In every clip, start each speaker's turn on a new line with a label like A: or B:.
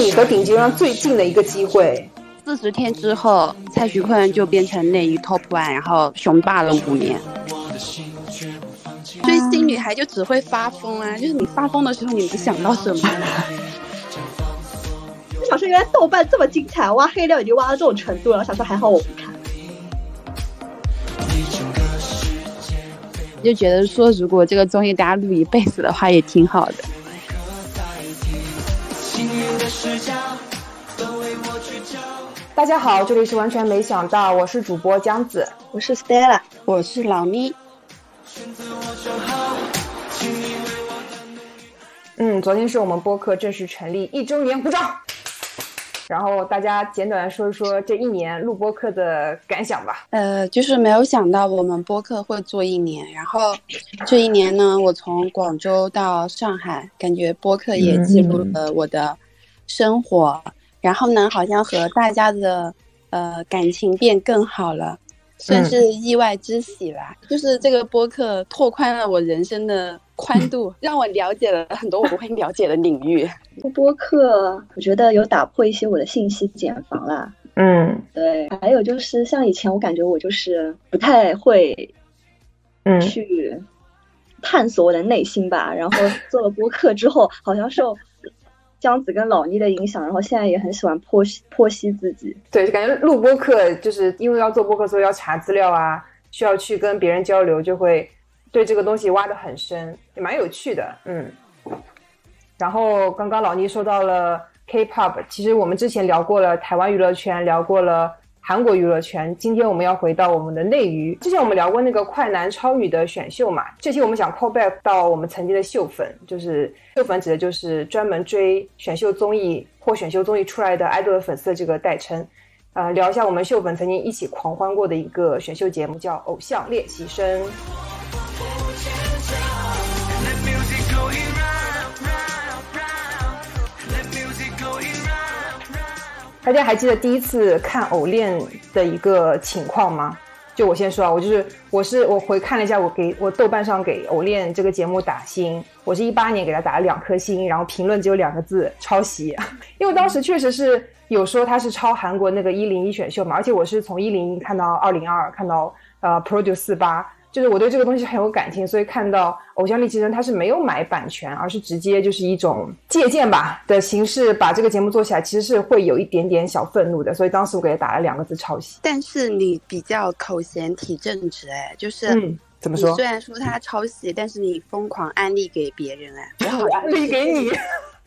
A: 你和顶级流量最近的一个机会。
B: 四十天之后，蔡徐坤就变成内娱 top one，然后雄霸了五年。追星女孩就只会发疯啊！就是你发疯的时候，你能想到什么？
C: 我想说，原来豆瓣这么精彩，挖黑料已经挖到这种程度了。我想说，还好我不看。
B: 就觉得说，如果这个综艺大家录一辈子的话，也挺好的。
A: 大家好，这里是完全没想到，我是主播姜子，
C: 我是 Stella，
B: 我是老咪。
A: 嗯，昨天是我们播客正式成立一周年，鼓掌。然后大家简短的说一说这一年录播客的感想吧。
B: 呃，就是没有想到我们播客会做一年，然后这一年呢，我从广州到上海，感觉播客也记录了我的生活。然后呢，好像和大家的呃感情变更好了，算是意外之喜吧。就是这个播客拓宽了我人生的。宽度 让我了解了很多我不会了解的领域。
C: 做播客，我觉得有打破一些我的信息茧房啦。
A: 嗯，
C: 对。还有就是像以前，我感觉我就是不太会，
A: 嗯，
C: 去探索我的内心吧。然后做了播客之后，好像受姜子跟老倪的影响，然后现在也很喜欢剖析剖析自己。
A: 对，就感觉录播课就是因为要做播客，所以要查资料啊，需要去跟别人交流，就会。对这个东西挖得很深，也蛮有趣的，嗯。然后刚刚老倪说到了 K-pop，其实我们之前聊过了台湾娱乐圈，聊过了韩国娱乐圈，今天我们要回到我们的内娱。之前我们聊过那个快男超女的选秀嘛，这期我们想 call back 到我们曾经的秀粉，就是秀粉指的就是专门追选秀综艺或选秀综艺出来的 idol 的粉丝的这个代称。呃，聊一下我们秀粉曾经一起狂欢过的一个选秀节目，叫《偶像练习生》。大家还记得第一次看偶练的一个情况吗？就我先说啊，我就是我是我回看了一下，我给我豆瓣上给偶练这个节目打星，我是一八年给他打了两颗星，然后评论只有两个字：抄袭。因为当时确实是有说他是抄韩国那个一零一选秀嘛，而且我是从一零一看到二零二，看到呃 Produce 四八。就是我对这个东西很有感情，所以看到《偶像练习生》他是没有买版权，而是直接就是一种借鉴吧的形式把这个节目做起来，其实是会有一点点小愤怒的。所以当时我给他打了两个字抄袭。
B: 但是你比较口嫌体正直，哎，就是嗯
A: 怎么说？
B: 虽然说他抄袭，但是你疯狂安利给别人，哎，
A: 我好安利给你。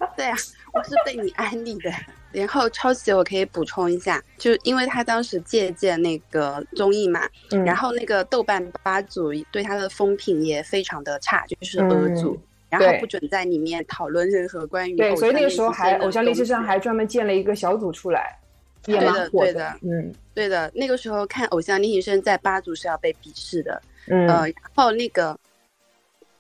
B: 对啊，我是被你安利的。然后抄袭我可以补充一下，就因为他当时借鉴那个综艺嘛，然后那个豆瓣八组对他的风评也非常的差，就是俄组，然后不准在里面讨论任何关于
A: 对，所以那个时候还偶像练习生还专门建了一个小组出来，
B: 对的对的，
A: 嗯，
B: 对的，那个时候看偶像练习生在八组是要被鄙视的，
A: 嗯，
B: 然后那个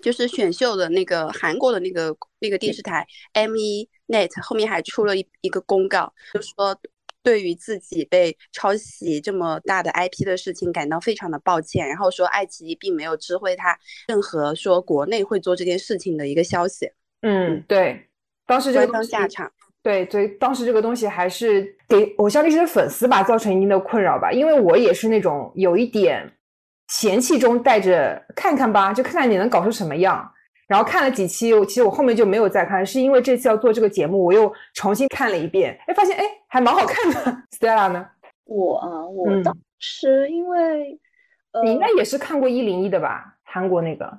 B: 就是选秀的那个韩国的那个那个电视台 M 一。Net 后面还出了一一个公告，就说对于自己被抄袭这么大的 IP 的事情感到非常的抱歉，然后说爱奇艺并没有知会他任何说国内会做这件事情的一个消息。
A: 嗯，对，当时这个
B: 下场，
A: 对，所以当时这个东西还是给偶像历史的粉丝吧造成一定的困扰吧，因为我也是那种有一点嫌弃中带着看看吧，就看看你能搞出什么样。然后看了几期，我其实我后面就没有再看，是因为这次要做这个节目，我又重新看了一遍，哎，发现哎还蛮好看的。Stella 呢？
C: 我啊，我当时因为呃
A: 你应该也是看过一零一的吧？韩国那个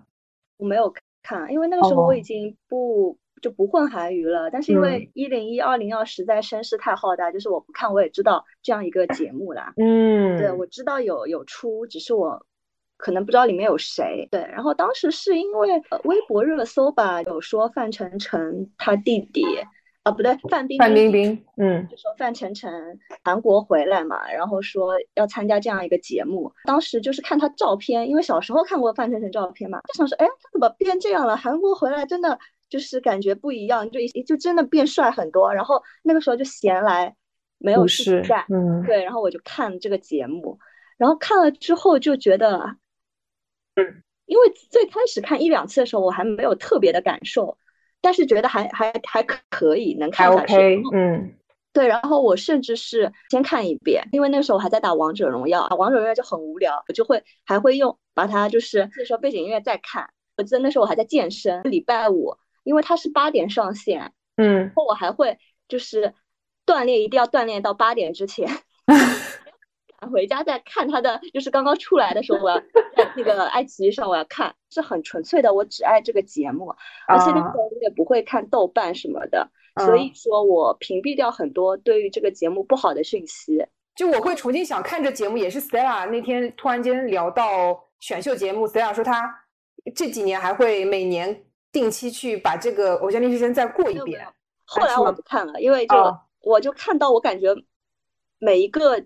C: 我没有看，因为那个时候我已经不就不混韩娱了。但是因为一零一、二零二实在声势太浩大，就是我不看我也知道这样一个节目啦。
A: 嗯，
C: 对，我知道有有出，只是我。可能不知道里面有谁，对。然后当时是因为微博热搜吧，有说范丞丞他弟弟，啊不对，范冰
A: 范冰冰，嗯，
C: 就说范丞丞韩国回来嘛，然后说要参加这样一个节目。当时就是看他照片，因为小时候看过范丞丞照片嘛，就想说，哎，他怎么变这样了？韩国回来真的就是感觉不一样，就一就真的变帅很多。然后那个时候就闲来没有事干，
A: 嗯，
C: 对，然后我就看这个节目，然后看了之后就觉得。
A: 嗯，
C: 因为最开始看一两次的时候，我还没有特别的感受，但是觉得还还还可以，能看下去。
A: OK，嗯
C: 对，然后我甚至是先看一遍，因为那时候我还在打王者荣耀，王者荣耀就很无聊，我就会还会用把它就是那时候背景音乐再看。我记得那时候我还在健身，礼拜五，因为它是八点上线，
A: 嗯
C: 然后我还会就是锻炼，一定要锻炼到八点之前。赶回家再看他的，就是刚刚出来的时候，我要 在那个爱奇艺上我要看，是很纯粹的，我只爱这个节目，而且那时
A: 啊
C: 候我也不会看豆瓣什么的，所以
A: 嗯
C: 说我屏蔽掉很多对于这个节目不好的讯息。
A: 就我会重新想看这节目，也是 Stella 那天突然间聊到选秀节目，Stella 说她这几年还会每年定期去把这个《偶像练习生》再过一遍。
C: 后来我不看了，因为就、
A: 哦
C: 我就看到我感觉每一个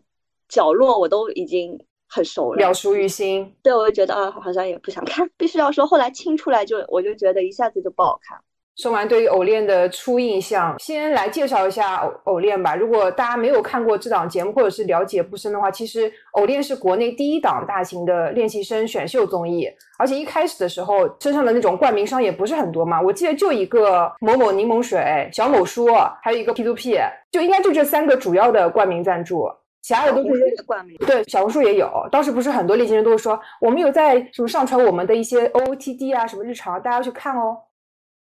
C: 角落我都已经很熟了
A: 了，熟于心。
C: 对我就觉得啊好像也不想看。必须要说，后来清出来就我就觉得一下子就不好看。
A: 说完对于偶恋的初印象，先来介绍一下偶偶练吧。如果大家没有看过这档节目，或者是了解不深的话，其实偶恋是国内第一档大型的练习生选秀综艺，而且一开始的时候身上的那种冠名商也不是很多嘛。我记得就一个某某柠檬水、小某书，还有一个 P to P，就应该就这三个主要的冠名赞助，其他的都
C: 红
A: 是
C: 冠名，
A: 对，小红书也有。当时不是很多练习生都会说，我们有在什么上传我们的一些 OOTD 啊，什么日常，大家要去看哦。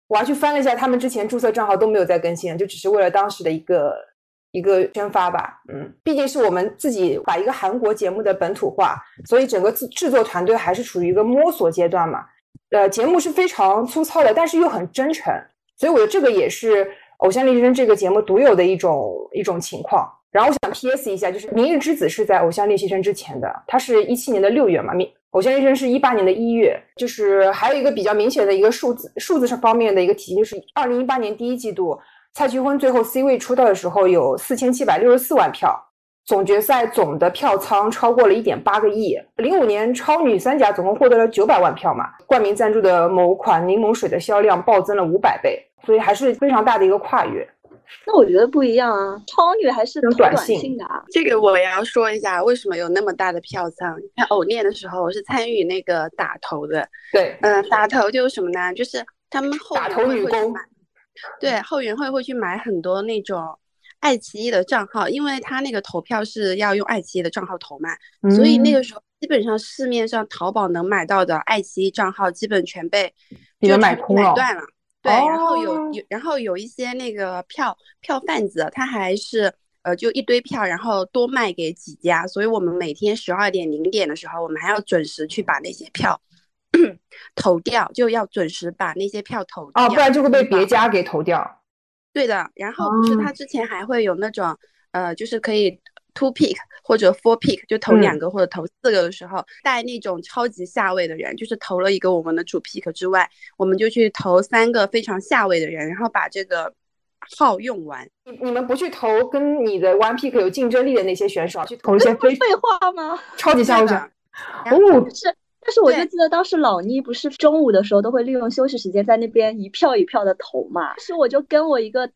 A: 我还去翻了一下，他们之前注册账号都没有在更新，就只是为了当时的一个一个宣发吧。嗯，毕竟是我们自己把一个韩国节目的本土化，所以整个制制作团队还是处于一个摸索阶段嘛。呃，节目是非常粗糙的，但是又很真诚，所以我觉得这个也是《偶像练习生》这个节目独有的一种一种情况。然后我想 PS 一下，就是《明日之子》是在《偶像练习生》之前的，它是一七年的六月嘛，《明偶像练习生》是一八年的一月。就是还有一个比较明显的一个数字数字上方面的一个体现，就是二零一八年第一季度，蔡徐坤最后 C 位出道的时候有四千七百六十四万票，总决赛总的票仓超过了一点八个亿。零五年超女三甲总共获得了九百万票嘛，冠名赞助的某款柠檬水的销量暴增了五百倍，所以还是非常大的一个跨越。
C: 那我觉得不一样啊，超女还是投短
A: 短信
C: 信的啊。
B: 这个我也要说一下，为什么有那么大的票仓？看偶练的时候，我是参与那个打头的。
A: 对，
B: 嗯、打头就是什么呢？就是他们后援
A: 打头女工
B: 会会去买，对，后援会会去买很多那种爱奇艺的账号，因为他那个投票是要用爱奇艺的账号投嘛，所以那
A: 嗯
B: 个时候基本上市面上淘宝能买到的爱奇艺账号基本全被
A: 你们
B: 就
A: 买空了
B: 买断了。对，然后有
A: 哦。
B: 有，然后有一些那个票票贩子，他还是呃就一堆票，然后多卖给几家，所以我们每天十二点零点的时候，我们还要准时去把那些票 投掉，就要准时把那些票投掉，
A: 啊，不然就会被别家给投掉。
B: 对的，然后不是
A: 哦。
B: 他之前还会有那种呃，就是可以 two pick 或者 four pick，就投两
A: 嗯
B: 个或者投四个的时候，带那种超级下位的人，就是投了一个我们的主 pick 之外，我们就去投三个非常下位的人，然后把这个号用完。
A: 你你们不去投跟你的 One Pick 有竞争力的那些选手，去投一些非
C: 废话吗？
A: 超级下位哦，
C: 但是但是我就记得当时老倪不是中午的时候都会利用休息时间在那边一票一票的投嘛，是我就跟我一个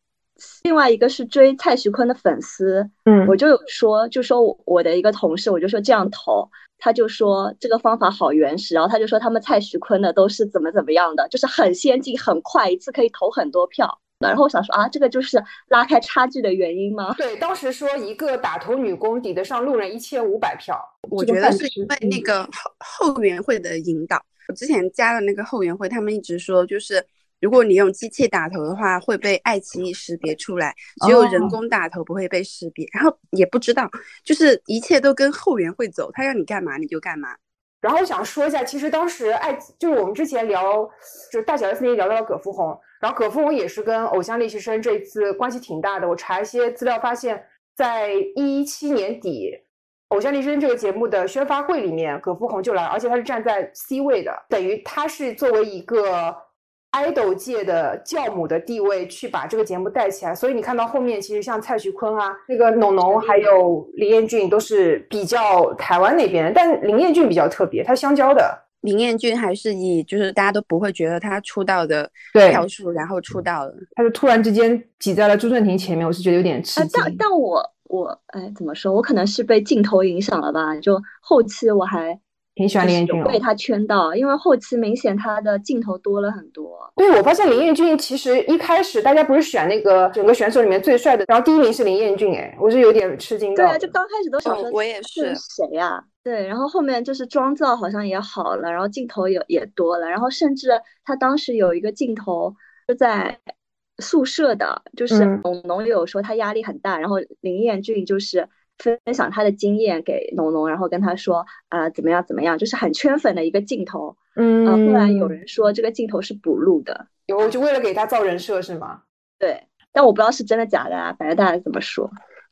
C: 另外一个是追蔡徐坤的粉丝，
A: 嗯
C: 我就有说，就说我我的一个同事，我就说这样投，他就说这个方法好原始，然后他就说他们蔡徐坤的都是怎么怎么样的，就是很先进、很快，一次可以投很多票。然后我想说啊，这个就是拉开差距的原因吗？
A: 对，当时说一个打头女工抵得上路人一千五百票，
B: 我觉得是因为那
A: 嗯
B: 个后后援会的引导。我之前加了那个后援会，他们一直说，就是如果你用机器打头的话，会被爱奇艺识别出来，只有人
A: 哦
B: 工打头不会被识别。然后也不知道，就是一切都跟后援会走，他让你干嘛你就干嘛。
A: 然后我想说一下，其实当时爱就是我们之前聊，就是大小 S 那天聊到了葛福红，然后葛福红也是跟偶像练习生这一次关系挺大的。我查一些资料发现，在一七年底，偶像练习生这个节目的宣发会里面，葛福红就来了，而且他是站在 C 位的，等于他是作为一个 idol 界的教母的地位去把这个节目带起来。所以你看到后面，其实像蔡徐坤啊、那个农农还有林彦俊都是比较台湾那边，但林彦俊比较特别，他香蕉的。
B: 林彦俊还是以就是大家都不会觉得他出道的
A: 对
B: 票数，然后出道了。
A: 他就突然之间挤在了朱正廷前面，我是觉得有点吃
C: 啊，
A: 惊。
C: 但但我我哎怎么说？我可能是被镜头影响了吧？就后期我还
A: 挺喜欢林彦俊哦。
C: 被他圈到，因为后期明显他的镜头多了很多。
A: 对，我发现林彦俊其实一开始大家不是选那个整个选手里面最帅的，然后第一名是林彦俊，哎，我是有点吃惊的。
C: 对啊，就刚开始都想说
B: 我也是
C: 谁呀？对，然后后面就是妆造好像也好了，然后镜头也也多了，然后甚至他当时有一个镜头就在。宿舍的，就是农农友说他压力很大，然后林彦俊就是分享他的经验给农农，然后跟他说啊怎么样怎么样，就是很圈粉的一个镜头。
A: 嗯，
C: 后来有人说这个镜头是补录的，
A: 有就为了给他造人设是吗？
C: 对，但我不知道是真的假的啊，反正大家这么说。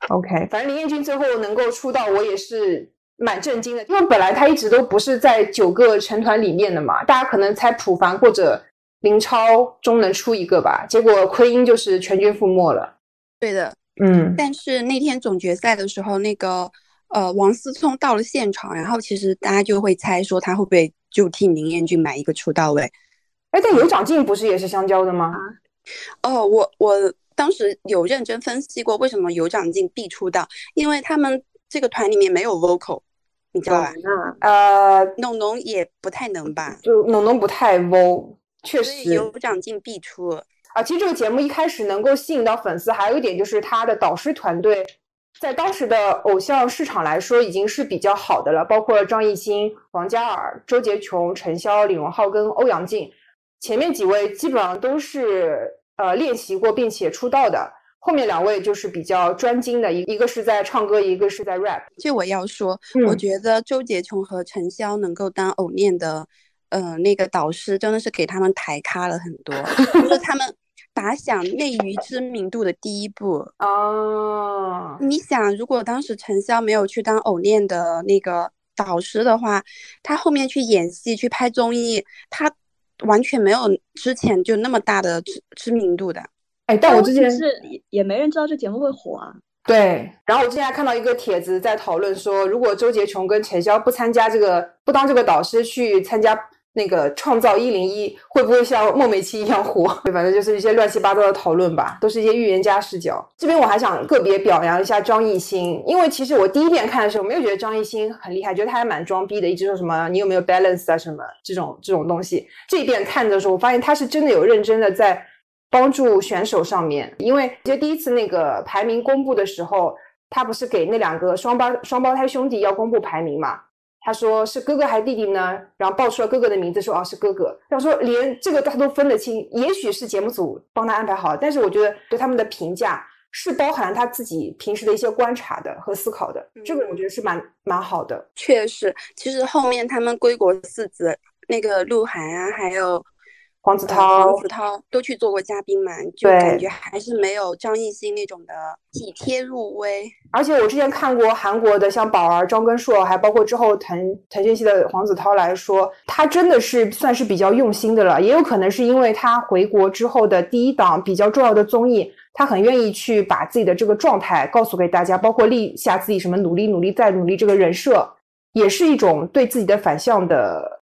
A: OK，反正林彦俊最后能够出道，我也是蛮震惊的，因为本来他一直都不是在九个成团里面的嘛，大家可能猜普凡或者。林超中能出一个吧，结果奎因就是全军覆没了。
B: 对的，
A: 嗯。
B: 但是那天总决赛的时候，那个呃王思聪到了现场，然后其实大家就会猜说他会不会就替林彦俊买一个出道位。
A: 哎，但有长进不是也是香蕉的吗？
B: 哦，我我当时有认真分析过为什么有长进必出道，因为他们这个团里面没有 vocal，你知道吧？
A: 呃，
B: 农农也不太能吧？
A: 就农农不太 vocal。确实
B: 有长进必出
A: 啊！其实这个节目一开始能够吸引到粉丝，还有一点就是他的导师团队，在当时的偶像市场来说已经是比较好的了，包括张艺兴、王嘉尔、周杰琼、陈潇、李荣浩跟欧阳靖，前面几位基本上都是呃练习过并且出道的，后面两位就是比较专精的，一一个是在唱歌，一个是在 rap。
B: 这我要说，我觉得周杰琼和陈潇能够当偶练的。嗯，那个导师真的是给他们抬咖了很多，就是他们打响内娱知名度的第一步
A: 哦。
B: 你想，如果当时陈潇没有去当偶练的那个导师的话，他后面去演戏、去拍综艺，他完全没有之前就那么大的知知名度的。
A: 哎，但我之前
C: 是也没人知道这节目会火啊。
A: 对，然后我之前还看到一个帖子在讨论说，如果周杰琼跟陈潇不参加这个，不当这个导师去参加。那个创造一零一会不会像孟美岐一样火？对，反正就是一些乱七八糟的讨论吧，都是一些预言家视角。这边我还想个别表扬一下张艺兴，因为其实我第一遍看的时候没有觉得张艺兴很厉害，觉得他还蛮装逼的，一直说什么你有没有 balance 啊什么这种这种东西。这一遍看的时候，我发现他是真的有认真的在帮助选手上面，因为其实第一次那个排名公布的时候，他不是给那两个双胞双胞胎兄弟要公布排名嘛？他说是哥哥还是弟弟呢？然后报出了哥哥的名字，说哦是哥哥。他说连这个他都分得清，也许是节目组帮他安排好，但是我觉得对他们的评价是包含了他自己平时的一些观察的和思考的，这个我觉得是蛮蛮好的。
B: 确实，其实后面他们归国四子那个鹿晗啊，还有。
A: 黄子韬、
B: 黄子韬都去做过嘉宾嘛，就感觉还是没有张艺兴那种的体贴入微。
A: 而且我之前看过韩国的，像宝儿、张根硕，还包括之后腾腾讯系的黄子韬来说，他真的是算是比较用心的了。也有可能是因为他回国之后的第一档比较重要的综艺，他很愿意去把自己的这个状态告诉给大家，包括立下自己什么努力、努力再努力这个人设，也是一种对自己的反向的。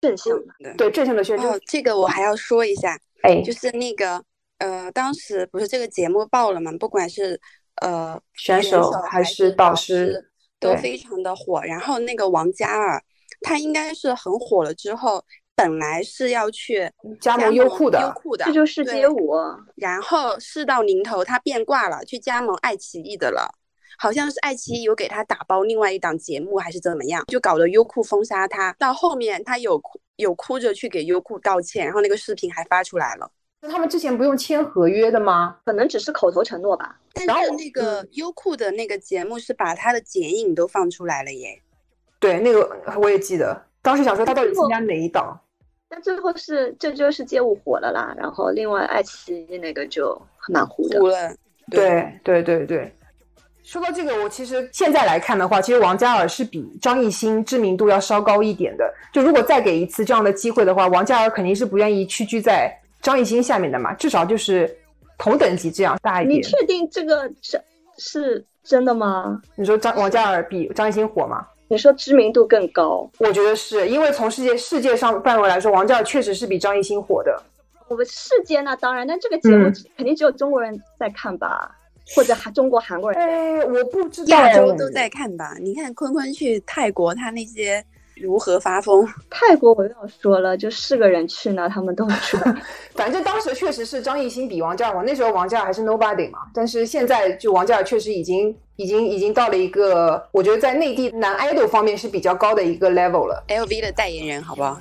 C: 正向
B: 的，
A: 对正向的宣传。
B: 这个我还要说一下，
A: 哎，
B: 就是那个呃，当时不是这个节目爆了嘛？不管是呃
A: 选
B: 手
A: 还是导师，
B: 都非常的火。然后那个王嘉尔，他应该是很火了之后，本来是要去
A: 加
B: 盟
A: 优酷的，
B: 优酷的，
C: 这就是街舞。
B: 然后事到临头，他变卦了，去加盟爱奇艺的了。好像是爱奇艺有给他打包另外一档节目，还是怎么样，就搞得优酷封杀他。到后面他有哭有哭着去给优酷道歉，然后那个视频还发出来了。
A: 那他们之前不用签合约的吗？
C: 可能只是口头承诺吧。
B: 但是那个优酷的那个节目是把他的剪影都放出来了耶。
A: 对，那个我也记得，当时想说他到底参加哪一档。
C: 但最后是这就是街舞火了啦，然后另外爱奇艺那个就蛮糊的。
B: 糊了。
A: 对对对对。说到这个，我其实现在来看的话，其实王嘉尔是比张艺兴知名度要稍高一点的。就如果再给一次这样的机会的话，王嘉尔肯定是不愿意屈居在张艺兴下面的嘛，至少就是同等级这样大一点。
C: 你确定这个是是真的吗？
A: 你说张王嘉尔比张艺兴火吗？
C: 你说知名度更高，
A: 我觉得是因为从世界世界上范围来说，王嘉尔确实是比张艺兴火的。
C: 我们世界那当然，但这个节目肯定只有中国人在看吧。或者韩中国韩国人，
A: 哎，我不知道，
B: 亚洲都在看吧？你看坤坤去泰国，他那些如何发疯。
C: 泰国我又要说了，就四个人去呢，他们都去。
A: 反正当时确实是张艺兴比王嘉尔火，那时候王嘉尔还是 nobody 嘛。但是现在就王嘉尔确实已经已经已经到了一个，我觉得在内地男 idol 方面是比较高的一个 level 了。
B: LV 的代言人，好不好？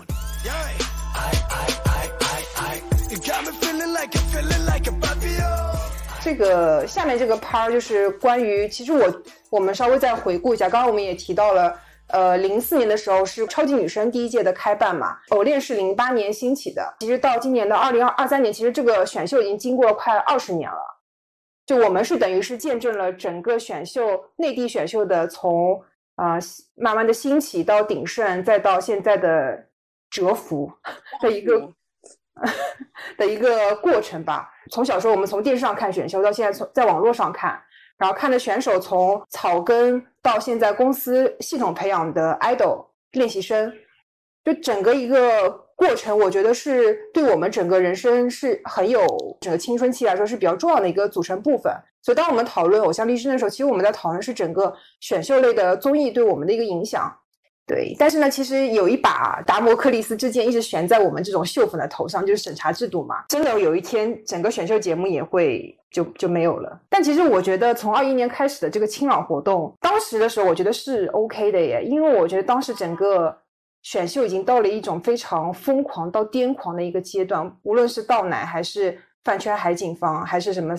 A: 这个下面这个 part 就是关于，其实我我们稍微再回顾一下，刚刚我们也提到了，呃，零四年的时候是超级女声第一届的开办嘛，偶练是零八年兴起的，其实到今年的二零二二三年，其实这个选秀已经经过了快二十年了，就我们是等于是见证了整个选秀内地选秀的从啊慢慢的兴起到鼎盛，再到现在的蛰伏 的一个。的一个过程吧。从小时候我们从电视上看选秀，到现在从在网络上看，然后看的选手从草根到现在公司系统培养的 idol 练习生，就整个一个过程，我觉得是对我们整个人生是很有整个青春期来说是比较重要的一个组成部分。所以当我们讨论偶像历史的时候，其实我们在讨论是整个选秀类的综艺对我们的一个影响。对，但是呢，其实有一把达摩克利斯之剑一直悬在我们这种秀粉的头上，就是审查制度嘛。真的有一天，整个选秀节目也会就就没有了。但其实我觉得，从二一年开始的这个清朗活动，当时的时候，我觉得是 OK 的耶，因为我觉得当时整个选秀已经到了一种非常疯狂到癫狂的一个阶段，无论是倒奶还是饭圈海景房，还是什么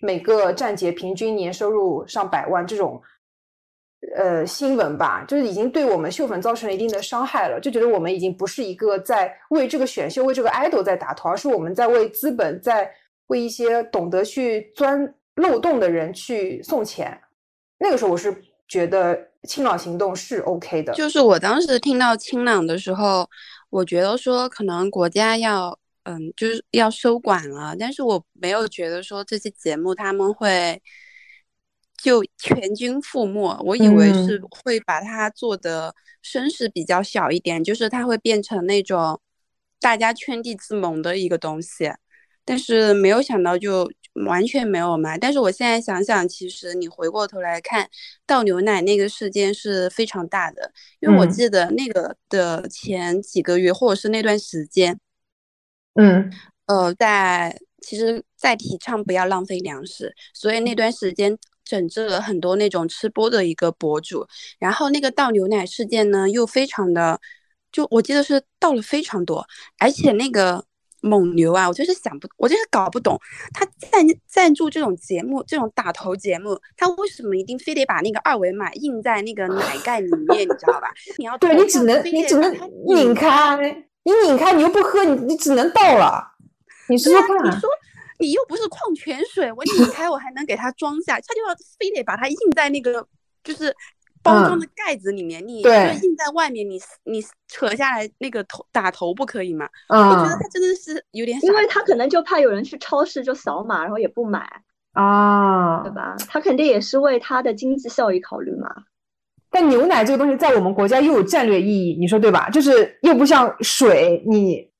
A: 每个站姐平均年收入上百万这种。呃，新闻吧，就是已经对我们秀粉造成了一定的伤害了，就觉得我们已经不是一个在为这个选秀、为这个 idol 在打头而是我们在为资本、在为一些懂得去钻漏洞的人去送钱。那个时候，我是觉得清朗行动是 OK 的。
B: 就是我当时听到清朗的时候，我觉得说可能国家要嗯，就是要收管了，但是我没有觉得说这些节目他们会。就全军覆没，我以为是会把它做的声势比较小一点，就是它会变成那种大家圈地自萌的一个东西，但是没有想到就完全没有嘛。但是我现在想想，其实你回过头来看倒牛奶那个事件是非常大的，因为我记得那个的前几个月或者是那段时间，
A: 嗯，
B: 呃，在其实，在提倡不要浪费粮食，所以那段时间。整治了很多那种吃播的一个博主，然后那个倒牛奶事件呢，又非常的，就我记得是倒了非常多，而且那个蒙牛啊，我就是想不，我就是搞不懂，他赞赞助这种节目，这种打头节目，他为什么一定非得把那个二维码印在那个奶盖里面，你知道吧？你要
A: 对你只能你只能拧开，你拧开你又不喝，你你只能倒了，你说说看。
B: 你又不是矿泉水，我拧开我还能给它装下，他就要非得把它印在那个就是包装的盖子里面，你就印在外面，你你扯下来那个头打头不可以吗？我觉得他真的是有点，
C: 因为他可能就怕有人去超市就扫码，然后也不买
A: 啊，
C: 对吧？他肯定也是为他的经济效益考虑嘛。
A: 但牛奶这个东西在我们国家又有战略意义，你说对吧？就是又不像水，你。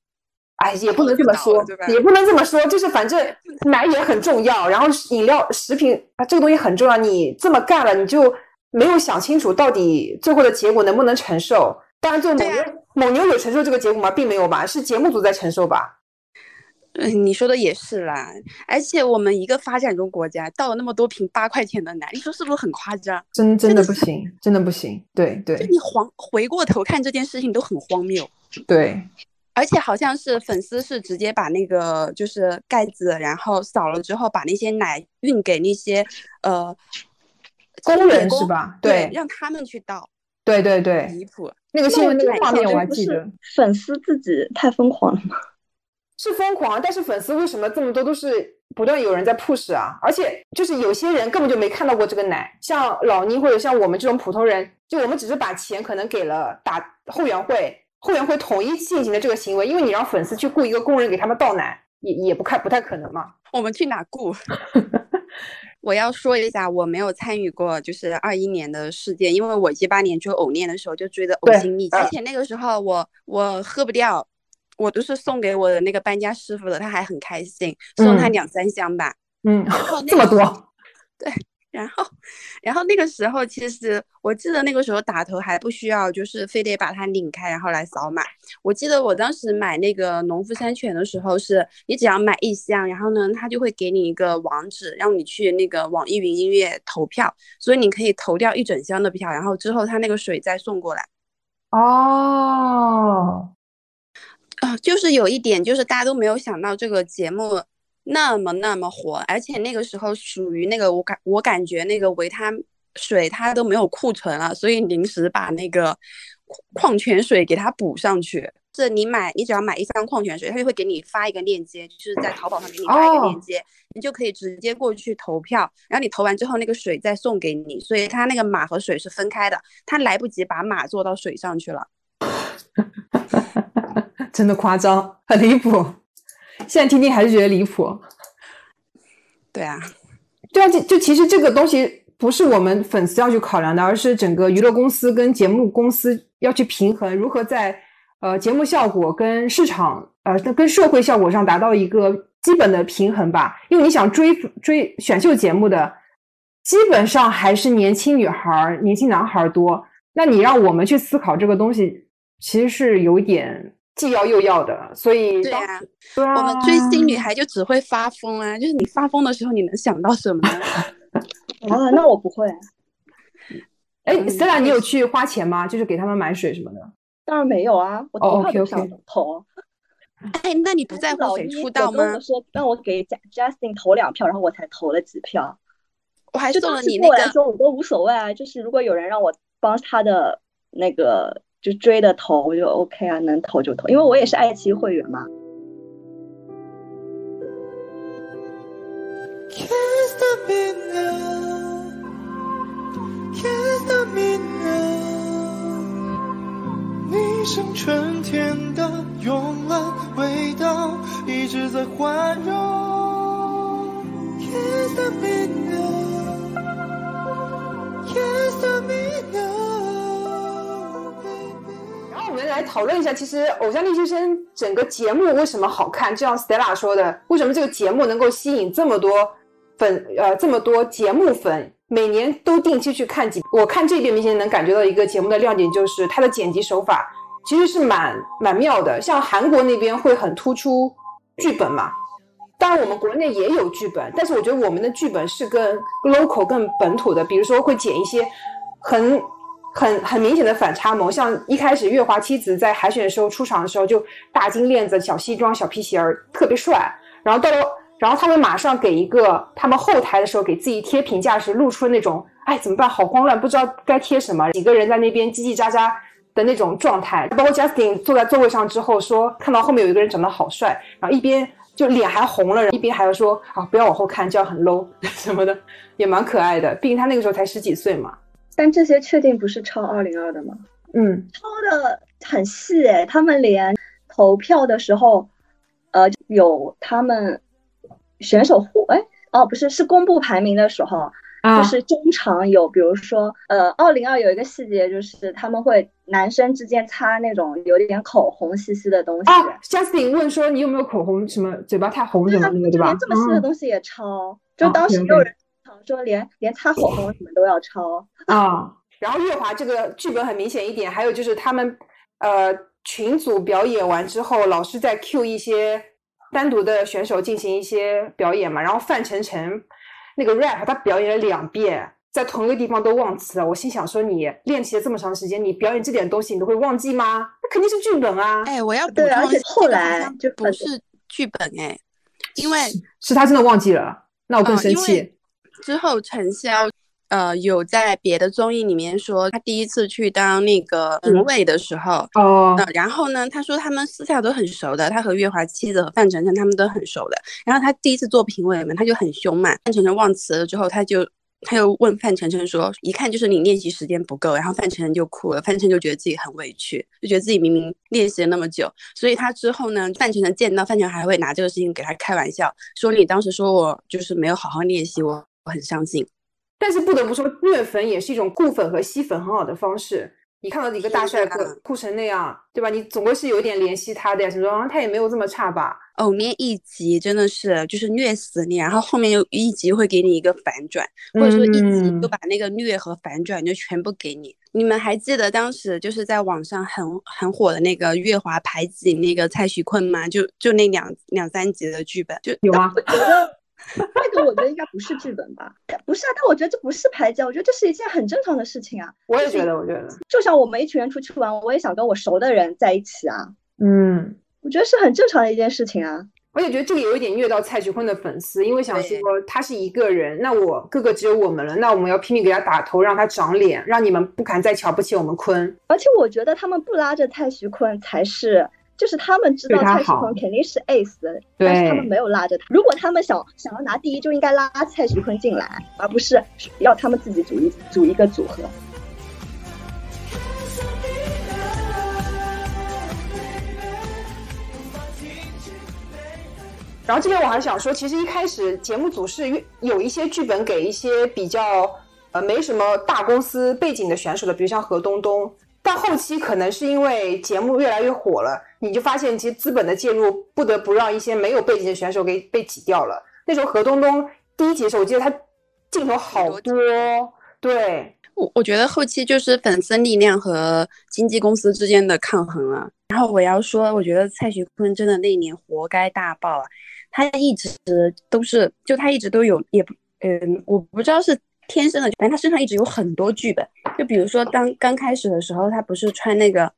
A: 哎，也不能这么说，也不能这么说，就是反正奶也很重要，然后饮料、食品啊，这个东西很重要。你这么干了，你就没有想清楚到底最后的结果能不能承受。当然，最后蒙牛蒙牛有承受这个结果吗？并没有吧，是节目组在承受吧？
B: 嗯，你说的也是啦。而且我们一个发展中国家倒了那么多瓶八块钱的奶，你说是不是很夸张？
A: 真真的不行，真的不行。对对，就
B: 你黄回过头看这件事情都很荒谬。
A: 对。
B: 而且好像是粉丝是直接把那个就是盖子，然后扫了之后，把那些奶运给那些呃
A: 工人是吧？
B: 对，让他们去倒。
A: 对对对，
B: 离谱。
A: 那个新闻那个画面我还记得。
C: 粉丝自己太疯狂了吗？
A: 是疯狂，但是粉丝为什么这么多都是不断有人在 push 啊？而且就是有些人根本就没看到过这个奶，像老倪或者像我们这种普通人，就我们只是把钱可能给了打后援会。后援会统一进行的这个行为，因为你让粉丝去雇一个工人给他们倒奶，也也不看不太可能嘛。
B: 我们去哪雇？我要说一下，我没有参与过，就是二一年的事件，因为我一八年追偶恋的时候就追的呕心沥血，而且那个时候我我喝不掉，我都是送给我的那个搬家师傅的，他还很开心，送他两三箱吧。
A: 嗯，这么多。
B: 对，然后，然后那个时候，其实我记得那个时候打头还不需要，就是非得把它拧开，然后来扫码。我记得我当时买那个农夫山泉的时候，是你只要买一箱，然后呢，他就会给你一个网址，让你去那个网易云音乐投票，所以你可以投掉一整箱的票，然后之后他那个水再送过来。
A: 哦，
B: 啊，就是有一点，就是大家都没有想到这个节目。那么那么火，而且那个时候属于那个我感我感觉那个维他水它都没有库存了，所以临时把那个矿泉水给它补上去。这你买，你只要买一箱矿泉水，他就会给你发一个链接，就是在淘宝上给你发一个链接，你就可以直接过去投票。然后你投完之后，那个水再送给你，所以它那个码和水是分开的，它来不及把码做到水上去了。
A: 真的夸张，很离谱。现在听听还是觉得离谱，
B: 对啊，
A: 对啊，就就其实这个东西不是我们粉丝要去考量的，而是整个娱乐公司跟节目公司要去平衡，如何在呃节目效果跟市场呃跟社会效果上达到一个基本的平衡吧。因为你想追追选秀节目的，基本上还是年轻女孩、年轻男孩多，那你让我们去思考这个东西，其实是有一点。既要又要的，所以
B: 对啊，我们追星女孩就只会发疯啊！就是你发疯的时候，你能想到什么呢？
C: 啊，那我不会。
A: 哎，Stella，你有去花钱吗？就是给他们买水什么的？
C: 当然没有啊，我投票想投。
B: 哎，那你不在乎谁出道吗？
C: 说让我给 Justin 投两票，然后我才投了几票。
B: 我还送了你
C: 那个。来说我都无所谓啊，就是如果有人让我帮他的那个。就追的投就 OK 啊，能投就投，因为我也是爱奇艺会员嘛。你像春天的慵懒味道，一直在环绕。
A: 讨论一下，其实《偶像练习生》整个节目为什么好看？就像 Stella 说的，为什么这个节目能够吸引这么多粉？呃，这么多节目粉每年都定期去看几？我看这边明显能感觉到一个节目的亮点，就是它的剪辑手法其实是蛮蛮妙的。像韩国那边会很突出剧本嘛，当然我们国内也有剧本，但是我觉得我们的剧本是更 local、更本土的，比如说会剪一些很。很很明显的反差萌，像一开始月华妻子在海选的时候出场的时候，就大金链子、小西装、小皮鞋儿，特别帅。然后到了，然后他们马上给一个他们后台的时候给自己贴评价时，露出了那种哎怎么办，好慌乱，不知道该贴什么。几个人在那边叽叽喳喳的那种状态，包括 Justin 坐在座位上之后说，看到后面有一个人长得好帅，然后一边就脸还红了，一边还要说啊不要往后看，这样很 low 什么的，也蛮可爱的。毕竟他那个时候才十几岁嘛。
C: 但这些确定不是抄二零二的吗？
A: 嗯，
C: 抄的很细诶，他们连投票的时候，呃，有他们选手互哎哦不是是公布排名的时候，就是中场有，比如说呃二零二有一个细节就是他们会男生之间擦那种有点口红兮兮的东西。
A: 啊，Justin 问说你有没有口红什么嘴巴太红什么那个对吧？
C: 连这么细的东西也抄，就当时没有人。说连连擦口红什么都要抄
A: 啊，然后月华这个剧本很明显一点，还有就是他们呃群组表演完之后，老师在 Q 一些单独的选手进行一些表演嘛，然后范丞丞那个 rap 他表演了两遍，在同一个地方都忘词了，我心想说你练习了这么长时间，你表演这点东西你都会忘记吗？那肯定是剧本啊！
B: 哎，我要
C: 对，而且后来就
B: 不是剧本哎，因为
A: 是他真的忘记了，那我更生气。
B: 之后，陈潇呃有在别的综艺里面说，他第一次去当那个评委的时候，
A: 哦，
B: 然后呢，他说他们私下都很熟的，他和月华妻子和范丞丞他们都很熟的。然后他第一次做评委嘛，他就很凶嘛。范丞丞忘词了之后，他就他又问范丞丞说，一看就是你练习时间不够。然后范丞丞就哭了，范丞丞就觉得自己很委屈，就觉得自己明明练习了那么久。所以他之后呢，范丞丞见到范丞还会拿这个事情给他开玩笑，说你当时说我就是没有好好练习我。我很相信，
A: 但是不得不说，虐粉也是一种固粉和吸粉很好的方式。你看到一个大帅哥哭成那样，对吧？你总归是有点怜惜他的呀，什么？他也没有这么差吧？
B: 偶面一集真的是就是虐死你，然后后面又一集会给你一个反转，或者说一集就把那个虐和反转就全部给你。你们还记得当时就是在网上很很火的那个月华排挤那个蔡徐坤吗？就就那两两三集的剧本就
A: 有吗？
C: 那个我觉得应该不是剧本吧？不是啊，但我觉得这不是排挤，我觉得这是一件很正常的事情啊。
A: 我也觉得，我觉得，
C: 就像我们一群人出去玩，我也想跟我熟的人在一起啊。
A: 嗯，
C: 我觉得是很正常的一件事情啊。
A: 我也觉得这个有一点虐到蔡徐坤的粉丝，因为想说他是一个人，那我哥哥只有我们了，那我们要拼命给他打头，让他长脸，让你们不敢再瞧不起我们坤。
C: 而且我觉得他们不拉着蔡徐坤才是。就是他们知道蔡徐坤肯定是 ace 的，但是他们没有拉着他。如果他们想想要拿第一，就应该拉蔡徐坤进来，而不是要他们自己组一组一个组合。
A: 然后这边我还想说，其实一开始节目组是有一些剧本给一些比较呃没什么大公司背景的选手的，比如像何东东。但后期可能是因为节目越来越火了，你就发现其实资本的介入不得不让一些没有背景的选手给被挤掉了。那时候何东东第一集的时候，我记得他镜头好多。对，
B: 我我觉得后期就是粉丝力量和经纪公司之间的抗衡了。然后我要说，我觉得蔡徐坤真的那一年活该大爆啊！他一直都是，就他一直都有，也不，嗯，我不知道是。天生的，反正他身上一直有很多剧本。就比如说，刚刚开始的时候，他不是穿那个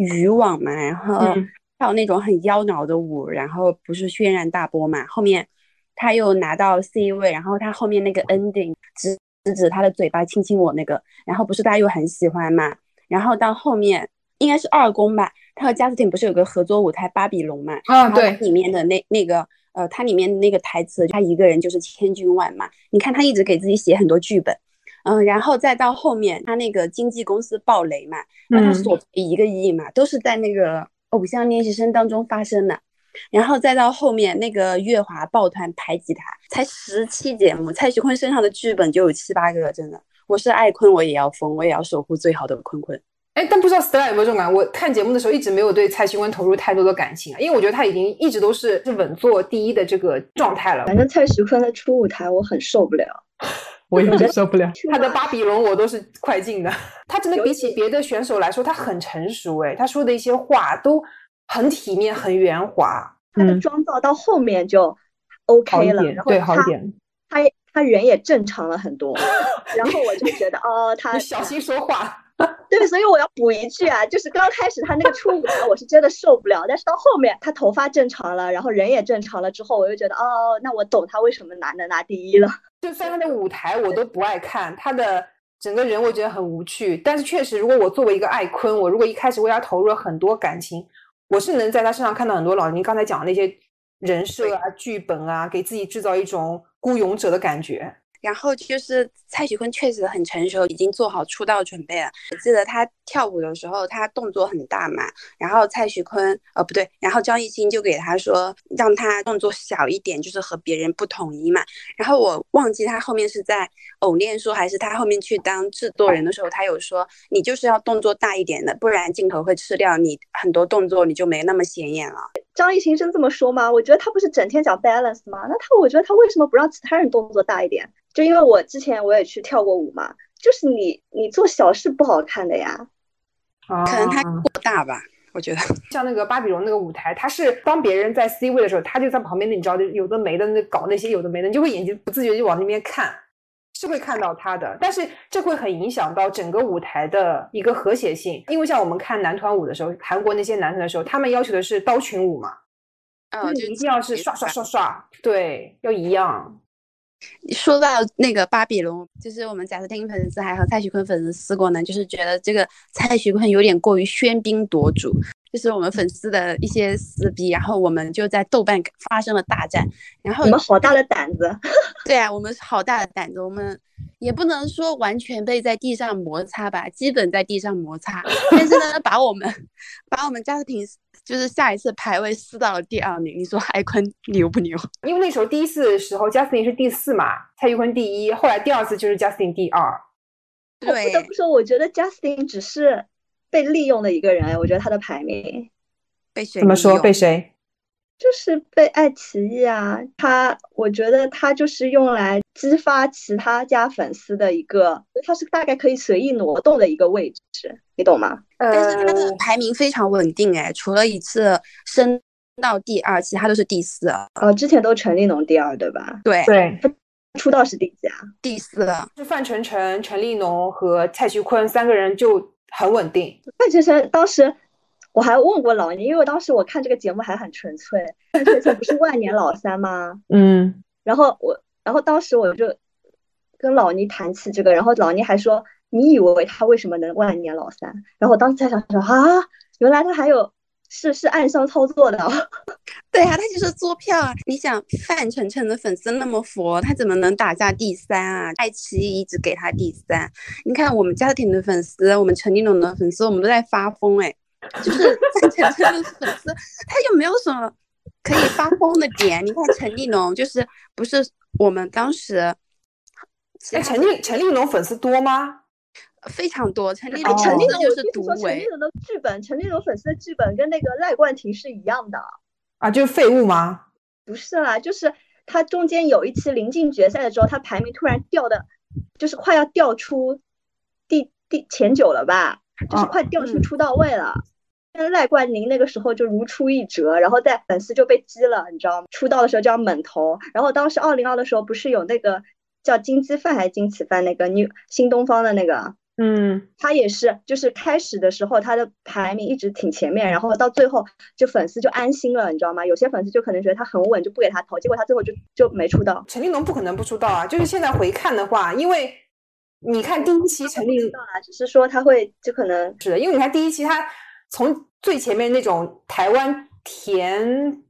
B: 渔网嘛，然后跳那种很妖娆的舞，然后不是轩然大波嘛。后面他又拿到 C 位，然后他后面那个 ending 指指指他的嘴巴，亲亲我那个，然后不是大家又很喜欢嘛。然后到后面应该是二宫吧，他和贾斯汀不是有个合作舞台《巴比龙》嘛？
A: 啊，对，
B: 里面的那那个。呃，它里面那个台词，他一个人就是千军万马。你看他一直给自己写很多剧本，嗯，然后再到后面他那个经纪公司暴雷嘛，让他索赔一个亿嘛，都是在那个偶像练习生当中发生的。然后再到后面那个月华抱团排挤他，才十期节目，蔡徐坤身上的剧本就有七八个，真的。我是爱坤，我也要疯，我也要守护最好的坤坤。
A: 哎，但不知道 Stella 有没有这种感？我看节目的时候一直没有对蔡徐坤投入太多的感情，因为我觉得他已经一直都是是稳坐第一的这个状态了。
C: 反正蔡徐坤的初舞台我很受不了，
A: 我也受不了。他的巴比龙我都是快进的。他真的比起别的选手来说，他很成熟。哎，他说的一些话都很体面、很圆滑。
C: 他的妆造到后面就 OK 了，然后
A: 对，好一点。
C: 他他人也正常了很多，然后我就觉得哦，他
A: 小心说话。
C: 对，所以我要补一句啊，就是刚开始他那个初舞台我是真的受不了，但是到后面他头发正常了，然后人也正常了之后，我就觉得哦，那我懂他为什么拿能拿第一了。
A: 就算他的舞台我都不爱看，他的整个人我觉得很无趣。但是确实，如果我作为一个爱坤，我如果一开始为他投入了很多感情，我是能在他身上看到很多老林刚才讲的那些人设啊、剧本啊，给自己制造一种孤勇者的感觉。
B: 然后就是蔡徐坤确实很成熟，已经做好出道准备了。我记得他跳舞的时候，他动作很大嘛。然后蔡徐坤，呃，不对，然后张艺兴就给他说，让他动作小一点，就是和别人不统一嘛。然后我忘记他后面是在偶练说，还是他后面去当制作人的时候，他有说，你就是要动作大一点的，不然镜头会吃掉你很多动作，你就没那么显眼了。
C: 张艺兴真这么说吗？我觉得他不是整天讲 balance 吗？那他，我觉得他为什么不让其他人动作大一点？就因为我之前我也去跳过舞嘛，就是你你做小事不好看的呀，
B: 可能他过大吧，我觉得
A: 像那个巴比龙那个舞台，他是当别人在 C 位的时候，他就在旁边，你知道就有的没的那搞那些有的没的，你就会眼睛不自觉就往那边看，是会看到他的，但是这会很影响到整个舞台的一个和谐性，因为像我们看男团舞的时候，韩国那些男团的时候，他们要求的是刀群舞嘛，
B: 嗯，
A: 就一定要是刷刷刷刷，对，要一样。
B: 说到那个巴比龙，就是我们贾斯汀粉丝还和蔡徐坤粉丝撕过呢，就是觉得这个蔡徐坤有点过于喧宾夺主，就是我们粉丝的一些撕逼，然后我们就在豆瓣发生了大战，然后
C: 我们好大的胆子，
B: 对啊，我们好大的胆子，我们也不能说完全被在地上摩擦吧，基本在地上摩擦，但是呢，把我们把我们贾斯汀。就是下一次排位撕到了第二名，你说艾坤牛不牛？
A: 因为那时候第一次的时候，Justin 是第四嘛，蔡徐坤第一，后来第二次就是 Justin 第二。
B: 对，
C: 不得不说，我觉得 Justin 只是被利用的一个人哎，我觉得他的排名
B: 被谁
A: 怎么说？被谁？
C: 就是被爱奇艺啊，他我觉得他就是用来激发其他家粉丝的一个，他是大概可以随意挪动的一个位置，你懂吗？
B: 但是他的
A: 呃，
B: 排名非常稳定哎，除了一次升到第二，其他都是第四。
C: 哦，之前都陈立农第二对吧？
B: 对，
A: 对，
C: 出道是第几啊？
B: 第四。
A: 是范丞丞、陈立农和蔡徐坤三个人就很稳定。
C: 范丞丞当时我还问过老倪，因为当时我看这个节目还很纯粹，范丞丞不是万年老三吗？
A: 嗯，
C: 然后我，然后当时我就跟老倪谈起这个，然后老倪还说：“你以为他为什么能万年老三？”然后我当时才想说啊，原来他还有是是暗箱操作的哦。
B: 对啊，他就是作票啊！你想范丞丞的粉丝那么佛，他怎么能打下第三啊？爱奇艺一直给他第三。你看我们家庭的粉丝，我们陈立农的粉丝，我们都在发疯哎，就是范丞丞的粉丝，他又没有什么可以发疯的点。你看陈立农，就是不是我们当时，其
A: 哎，陈立陈立农粉丝多吗？
B: 非常多，陈立
C: 哎，
B: 农
C: 陈立农，我
B: 真的就是独
C: 跟你说，陈立
B: 为。
C: 农的剧本，陈立农粉丝的剧本跟那个赖冠廷是一样的。
A: 啊，就是废物吗？
C: 不是啦，就是他中间有一期临近决赛的时候，他排名突然掉的，就是快要掉出第第前九了吧，就是
A: 啊
C: 快掉出
B: 嗯
C: 出道位了。那赖冠宁那个时候就如出一辙，然后在粉丝就被激了，你知道吗？出道的时候就要猛投，然后当时二零二的时候不是有那个叫金鸡饭还是金起饭那个 new 新东方的那个，
A: 嗯，
C: 他也是，就是开始的时候他的排名一直挺前面，然后到最后就粉丝就安心了，你知道吗？有些粉丝就可能觉得他很稳，就不给他投，结果他最后就就没出道。
A: 陈立农不可能不出道啊！就是现在回看的话，因为你看第一期陈立
C: 出道啦，只是说他会就可能
A: 是的，因为你看第一期他从最前面那种台湾甜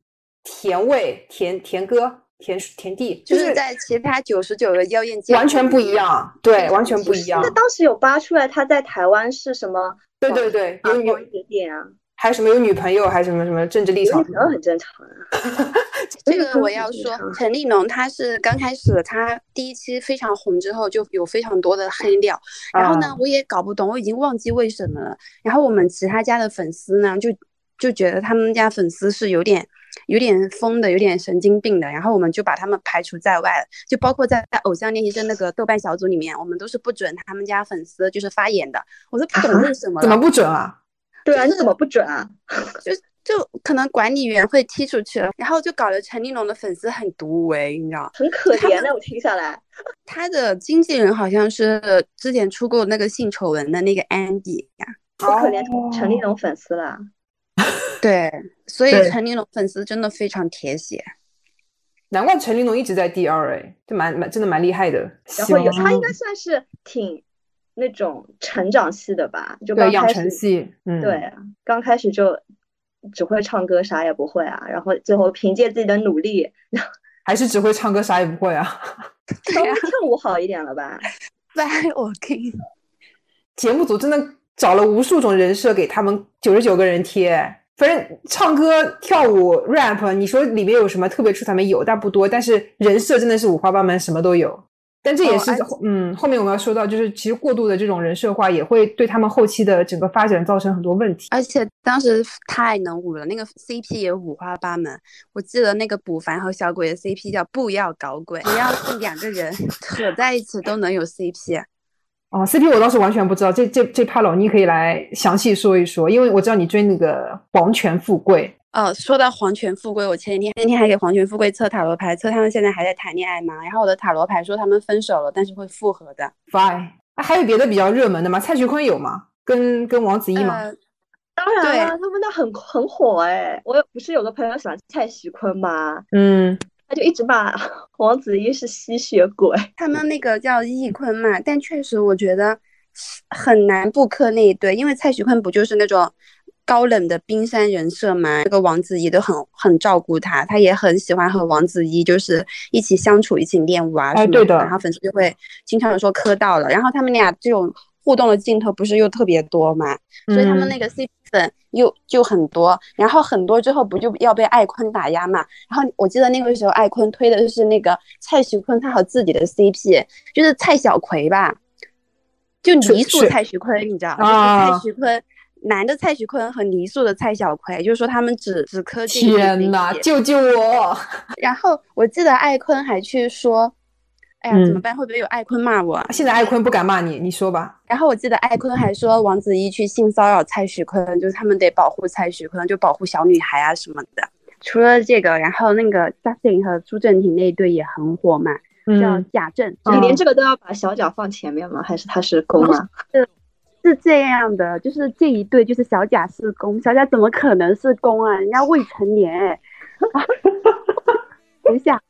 A: 甜味甜甜歌甜甜地，
B: 就是是在其他九十九个妖艳贱
A: 完全不一样，对，完全不一样
C: 那。当时有扒出来他在台湾是什么
A: 对对对，有
C: 有一点点啊，
A: 还有什么有女朋友，还有什么什么政治立场
C: 有女朋友很正常啊。
B: 这个我要说，陈立农他是刚开始他第一期非常红之后就有非常多的黑料，然后呢
A: 啊，
B: 我也搞不懂，我已经忘记为什么了。然后我们其他家的粉丝呢，就就觉得他们家粉丝是有点有点疯的，有点神经病的，然后我们就把他们排除在外了。就包括在偶像练习生那个豆瓣小组里面，我们都是不准他们家粉丝就是发言的，我都不懂为什么了。
A: 怎么不准啊？
C: 对啊，
B: 就是
C: 你怎么不准啊？
B: 就就可能管理员会踢出去了，然后就搞得陈立农的粉丝很独唯，你知道。
C: 很可怜的，我听下来。
B: 他的经纪人好像是之前出过那个性丑闻的那个 Andy 呀，
C: 好可怜
A: 哦
C: 陈立农粉丝啦。
B: 对，所以陈立农粉丝真的非常铁血。
A: 难怪陈立农一直在第二，哎，就蛮蛮真的蛮厉害的。
C: 然后他应该算是挺那种成长系的吧，就
A: 对养
C: 刚开始
A: 成系，嗯，
C: 对，啊，刚开始就只会唱歌，啥也不会啊，然后最后凭借自己的努力，
A: 还是只会唱歌，啥也不会啊。
C: 稍微 跳舞好一点了吧？
B: 拜我 king，
A: 节目组真的找了无数种人设给他们九十九个人贴，反正唱歌、跳舞、rap，你说里面有什么特别出彩没有，但不多。但是人设真的是五花八门，什么都有。但这也是、嗯，后面我们要说到，就是其实过度的这种人设化也会对他们后期的整个发展造成很多问题。
B: 而且当时太能舞了，那个 CP 也五花八门。我记得那个卜凡和小鬼的 CP 叫不要搞鬼，只要是两个人 扯在一起都能有 CP。
A: 哦，CP 我倒是完全不知道，这这这趴老倪可以来详细说一说，因为我知道你追那个黄泉富贵，
B: 呃，说到黄泉富贵，我前几天那天还给黄泉富贵测塔罗牌，测他们现在还在谈恋爱吗？然后我的塔罗牌说他们分手了，但是会复合的。
A: Fine，啊还有别的比较热门的吗？蔡徐坤有吗？跟跟王子异吗？
B: 呃，
C: 当然
B: 对
C: 了，他们那很很火哎，我不是有个朋友喜欢蔡徐坤吗？
A: 嗯，
C: 他就一直骂王 子异是吸血鬼。
B: 他们那个叫翊坤嘛，但确实我觉得很难不磕那一对，因为蔡徐坤不就是那种高冷的冰山人设嘛，这个王子怡都很很照顾他，他也很喜欢和王子怡就是一起相处、一起练舞啊什么
A: 哎对的
B: 然后粉丝就会经常说磕到了，然后他们俩这种互动的镜头不是又特别多嘛，所以他们那
A: 嗯
B: 个 CP 粉又就很多，然后很多之后不就要被艾坤打压嘛？然后我记得那个时候艾坤推的是那个蔡徐坤他和自己的 CP，就是蔡小葵吧，就
A: 是
B: 泥塑蔡徐坤，你知道，
A: 啊
B: 就是蔡徐坤男的蔡徐坤和泥塑的蔡小葵，就是说他们只只磕这个
A: 天哪，救救我！
B: 然后我记得艾坤还去说。哎呀，怎么办？会不会有艾坤骂我？
A: 现在艾坤不敢骂你，你说吧。
B: 然后我记得艾坤还说王子异去性骚扰蔡徐坤，就是他们得保护蔡徐坤，就保护小女孩啊什么的。除了这个，然后那个 Justin 和朱正廷那一对也很火嘛，叫贾正。
C: 你连这个都要把小贾放前面吗？还是他是公啊？
B: 是是这样的，就是这一对就是小贾是公，小贾怎么可能是公啊？人家未成年哎。等下，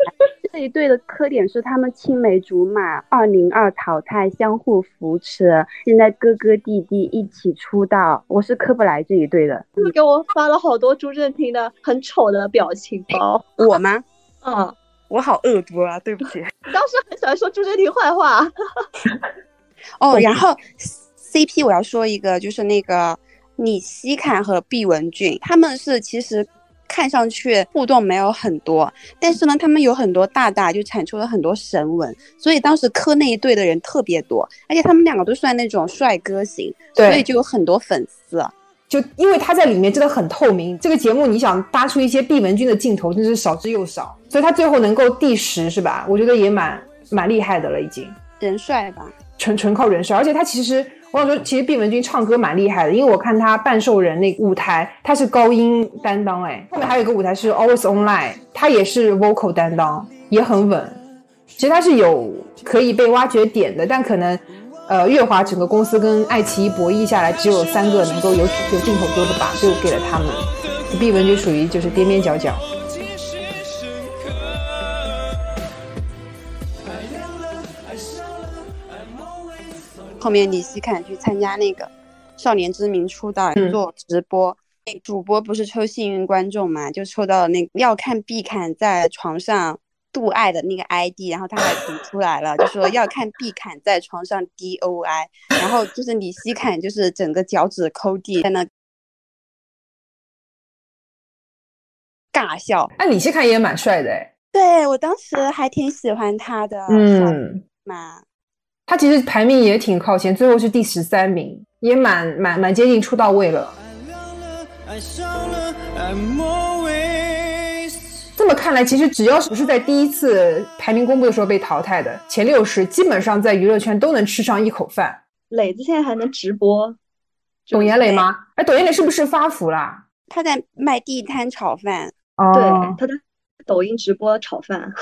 B: 这一对的磕点是他们青梅竹马，二零二淘汰，相互扶持，现在哥哥弟弟一起出道。我是磕不来这一对的。
C: 他们给我发了好多朱正廷的很丑的表情包。
B: 我吗？
C: 嗯，
B: 我好恶毒啊！对不起。
C: 当时很喜欢说朱正廷坏话。
B: 哦，然后 CP 我要说一个，就是那个李希侃和毕雯珺，他们是其实。看上去互动没有很多，但是呢，他们有很多大大就产出了很多神文，所以当时磕那一对的人特别多，而且他们两个都算那种帅哥型，所以就有很多粉丝。
A: 就因为他在里面真的很透明，这个节目你想搭出一些毕雯珺的镜头，真是少之又少，所以他最后能够第十是吧？我觉得也蛮蛮厉害的了，已经
B: 人帅吧，
A: 纯纯靠人帅，而且他其实。我想说，其实毕雯珺唱歌蛮厉害的，因为我看她半兽人那个舞台，她是高音担当，哎，后面还有一个舞台是 Always Online，她也是 vocal 担当，也很稳。其实她是有可以被挖掘点的，但可能，呃，乐华整个公司跟爱奇艺博弈下来，只有三个能够有有镜头多的吧，就给了他们。毕雯珺属于就是边边角角。
B: 后面李希侃去参加那个《少年之名》出道做直播，主播不是抽幸运观众嘛，就抽到了那个要看必侃在床上度爱的那个 ID，然后他还读出来了，就说要看必侃在床上 DOI，然后就是李希侃就是整个脚趾抠地在那尬笑。
A: 哎，李希侃也蛮帅的哎，
B: 对我当时还挺喜欢他的，嗯嘛。
A: 他其实排名也挺靠前，最后是第十三名，也蛮蛮蛮接近出道位了。这么看来，其实只要是不是在第一次排名公布的时候被淘汰的前六十，基本上在娱乐圈都能吃上一口饭。
C: 磊子现在还能直播，
A: 董岩磊吗？哎，董岩磊是不是发福啦？
B: 他在卖地摊炒饭，
C: 对，他在抖音直播炒饭。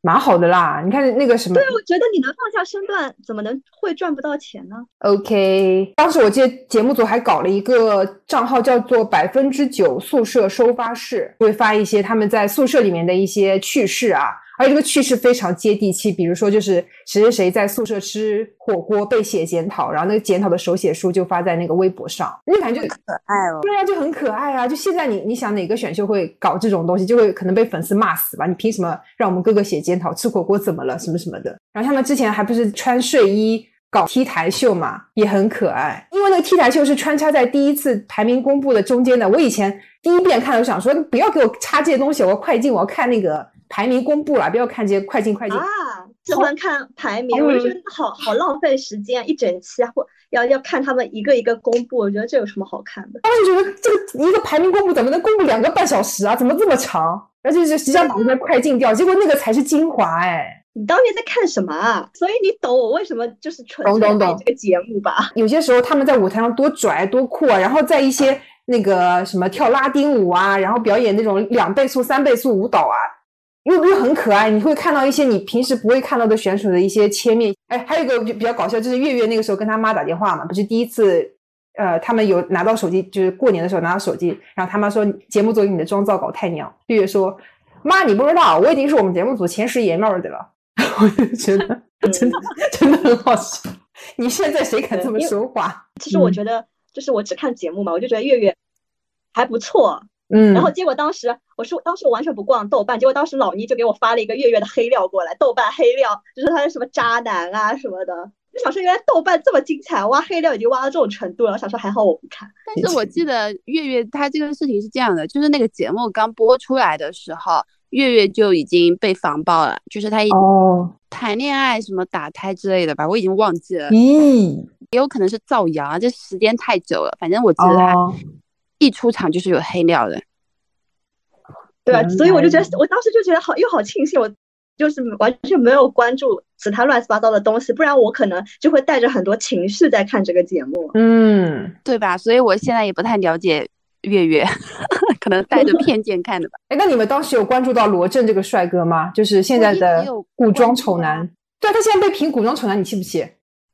A: 蛮好的啦，你看那个什么？
C: 对，我觉得你能放下身段，怎么能会赚不到钱呢
A: ？OK，当时我记得节目组还搞了一个账号，叫做“百分之九宿舍收发室”，会发一些他们在宿舍里面的一些趣事啊。而且这个趣事非常接地气，比如说就是谁谁谁在宿舍吃火锅被写检讨，然后那个检讨的手写书就发在那个微博上，你感觉
B: 可爱哦。
A: 对啊，就很可爱啊。就现在你你想哪个选秀会搞这种东西，就会可能被粉丝骂死吧？你凭什么让我们哥哥写检讨？吃火锅怎么了？什么什么的。然后他们之前还不是穿睡衣搞 T 台秀嘛，也很可爱。因为那个 T 台秀是穿插在第一次排名公布的中间的。我以前第一遍看的时候想说，不要给我插这些东西，我要快进，我要看那个。排名公布了，不要看这些快进快进
C: 啊！喜欢看排名，我就觉得好好浪费时间，一整期或要要看他们一个一个公布，我觉得这有什么好看的？
A: 当时觉得这个一个排名公布怎么能公布两个半小时啊？怎么这么长？而且是实际上把那快进掉，结果那个才是精华哎！
C: 你当年在看什么啊？所以你懂我为什么就是纯粹爱这个节目吧？
A: 有些时候他们在舞台上多拽多酷啊，然后在一些那个什么跳拉丁舞啊，然后表演那种两倍速、三倍速舞蹈啊。又又很可爱，你会看到一些你平时不会看到的选手的一些切面。哎，还有一个就比较搞笑，就是月月那个时候跟他妈打电话嘛，不是第一次，呃，他们有拿到手机，就是过年的时候拿到手机，然后他妈说节目组给你的妆造搞太娘。月月说妈，你不知道，我已经是我们节目组前十爷们儿的了。我就觉得真的真的很好笑。你现在谁敢这么说话？
C: 其实我觉得，就是我只看节目嘛，我就觉得月月还不错。
A: 嗯，
C: 然后结果当时我说，当时我完全不逛豆瓣，结果当时老倪就给我发了一个月月的黑料过来，豆瓣黑料，就是他是什么渣男啊什么的。就想说原来豆瓣这么精彩，挖黑料已经挖到这种程度了。我想说还好我不看。
B: 但是我记得月月他这个事情是这样的，就是那个节目刚播出来的时候，月月就已经被防爆了，就是他
A: 哦，
B: 谈恋爱什么打胎之类的吧，我已经忘记了，
A: 嗯，
B: 也有可能是造谣啊，这时间太久了。反正我记得他
A: 哦，
B: 一出场就是有黑料的。
C: 对吧？所以我就觉得，我当时就觉得好，又好庆幸，我就是完全没有关注其他乱七八糟的东西，不然我可能就会带着很多情绪在看这个节目。
A: 嗯，
B: 对吧？所以我现在也不太了解月月，可能带着偏见看的吧。
A: 哎，那你们当时有关注到罗振这个帅哥吗？就是现在的古装丑男。对，他现在被评古装丑男，你气不气？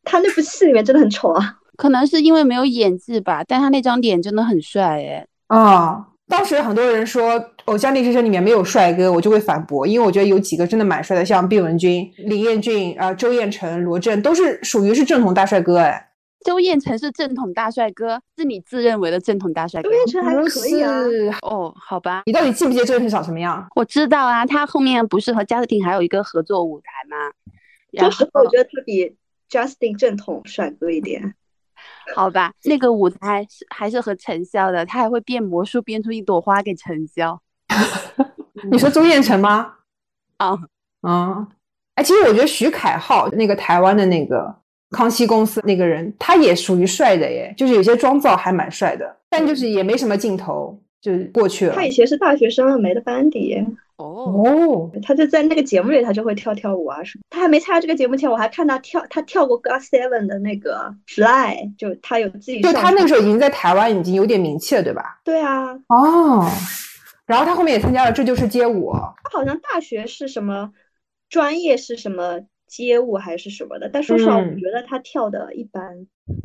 C: 他那部戏里面真的很丑啊，
B: 可能是因为没有演技吧，但他那张脸真的很帅哎。
A: 啊，当时很多人说《偶像练习生》里面没有帅哥，我就会反驳，因为我觉得有几个真的蛮帅的，像毕雯珺、林彦俊、啊、周彦辰、罗振，都是属于是正统大帅哥。哎，
B: 周彦辰是正统大帅哥，是你自认为的正统大帅哥
C: 周。彦辰还可以啊。
B: 哦，好吧，
A: 你到底记不记得周彦辰长什么样？
B: 我知道啊，他后面不是和贾斯汀还有一个合作舞台吗？然
C: 说实话，我觉得他比 Justin 正统帅哥一点。
B: 好吧，那个舞台是还是和陈潇的，他还会变魔术，变出一朵花给陈潇。
A: 你说周彦成吗？
B: 啊，
A: 啊，哎，其实我觉得徐凯浩那个台湾的那个康熙公司那个人，他也属于帅的耶，就是有些妆造还蛮帅的，但就是也没什么镜头，就过去了
C: 他。以前是大学生了没的班底，
B: 哦，
A: 哦，
C: 他就在那个节目里，他就会跳跳舞啊什么。他还没参加这个节目前，我还看他跳，他跳过 God Seven 的那个 Fly，就他有自己
A: 就他那个时候已经在台湾已经有点名气了，对吧？
C: 对啊，
A: 哦，然后他后面也参加了《这就是街舞》。
C: 他好像大学是什么专业是什么街舞还是什么的，但说实话，我
A: 嗯
C: 觉得他跳的一般，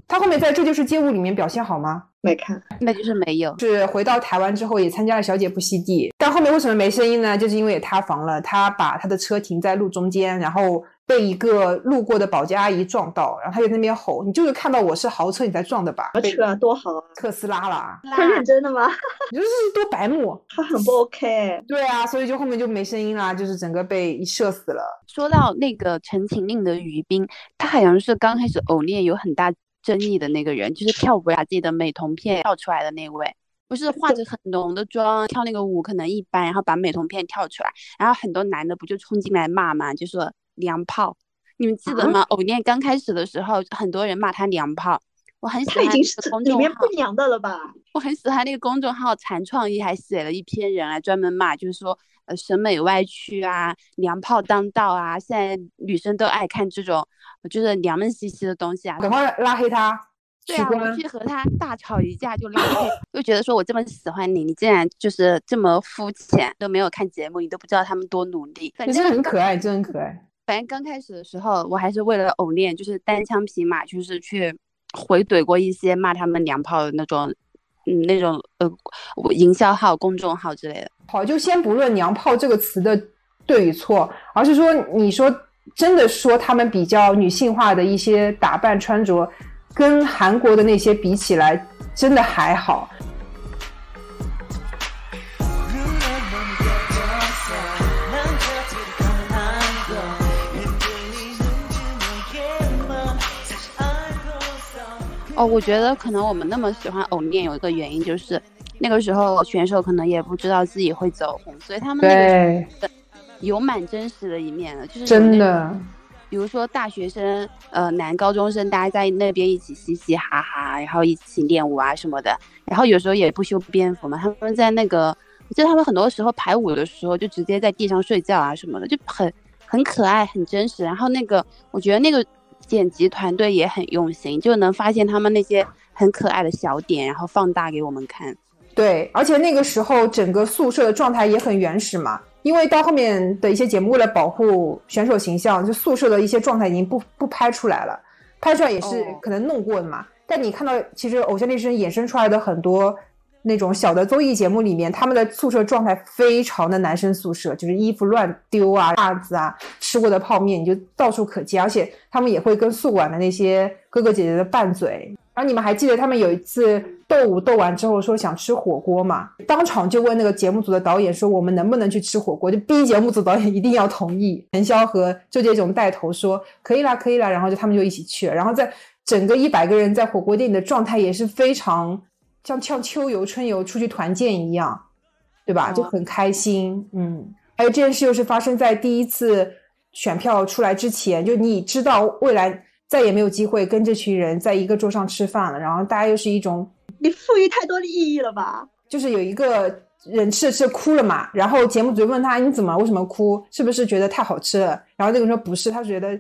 A: 他后面在《这就是街舞》里面表现好吗？
C: 没看。
B: 那就是没有。
A: 是回到台湾之后也参加了《小姐不吸地》，但后面为什么没声音呢？就是因为也塌房了，他把他的车停在路中间，然后被一个路过的保洁阿姨撞到，然后她就在那边吼：“你就是看到我是豪车你才撞的吧？”豪
C: 车啊，多好啊！
A: 特斯拉啦，
C: 他认真的吗？
A: 你说这是多白目？
C: 他很不 OK。
A: 对啊，所以就后面就没声音啦，就是整个被射死了。
B: 说到那个《陈情令》的于斌，他好像是刚开始偶练有很大争议的那个人，就是跳舞把自己的美瞳片跳出来的那位，不是化着很浓的妆跳那个舞可能一般，然后把美瞳片跳出来，然后很多男的不就冲进来骂嘛，就说娘炮，你们记得吗？偶练刚开始的时候，很多人骂他娘炮，我很喜欢那
C: 他已经是
B: 个公 众号
C: 里面不，娘的了吧？
B: 我很喜欢那个公众号残创意，还写了一篇人来专门骂，就是说呃审美歪曲啊，娘炮当道啊，现在女生都爱看这种就是娘们兮兮的东西啊。
A: 赶快拉黑他，
B: 对啊，
A: 取关
B: 我去和他大吵一架就拉黑，就觉得说我这么喜欢你，你竟然就是这么肤浅，都没有看节目，你都不知道他们多努力。
A: 真
B: 正
A: 的很可爱，真的很可爱。
B: 反正刚开始的时候，我还是为了偶练，就是单枪匹马，就是去回怼过一些骂他们娘炮的那种，嗯，那种呃营销号、公众号之类的。
A: 好，就先不论“娘炮”这个词的对与错，而是说，你说真的说他们比较女性化的一些打扮穿着，跟韩国的那些比起来，真的还好。
B: 哦，我觉得可能我们那么喜欢偶练有一个原因就是，那个时候选手可能也不知道自己会走红，所以他们那个
A: 对，
B: 有蛮真实的一面的，就是
A: 真的，
B: 比如说大学生，呃，男高中生，大家在那边一起嘻嘻哈哈，然后一起练舞啊什么的，然后有时候也不修边幅嘛。他们在那个，我记得他们很多时候排舞的时候就直接在地上睡觉啊什么的，就很很可爱，很真实。然后那个，我觉得那个剪辑团队也很用心，就能发现他们那些很可爱的小点，然后放大给我们看。
A: 对，而且那个时候整个宿舍的状态也很原始嘛。因为到后面的一些节目，为了保护选手形象，就宿舍的一些状态已经不不拍出来了，拍出来也是
B: 哦
A: 可能弄过的嘛。但你看到，其实偶像练习生衍生出来的很多那种小的综艺节目里面，他们的宿舍状态非常的男生宿舍，就是衣服乱丢啊、袜子啊、吃过的泡面，你就到处可见。而且他们也会跟宿管的那些哥哥姐姐的拌嘴。然后你们还记得他们有一次斗舞斗完之后说想吃火锅嘛？当场就问那个节目组的导演说我们能不能去吃火锅？就逼节目组导演一定要同意。陈潇和周杰种带头说可以啦，可以啦，然后就他们就一起去了。然后在整个一百个人在火锅店里的状态也是非常像像秋游春游出去团建一样，对吧？
B: 哦
A: 就很开心，嗯。还有这件事又是发生在第一次选票出来之前，就你知道未来再也没有机会跟这群人在一个桌上吃饭了，然后大家又是一种，
C: 你赋予太多的意义了吧？
A: 就是有一个人吃着吃着哭了嘛，然后节目组问他你怎么为什么哭？是不是觉得太好吃了？然后那个人说不是，他觉得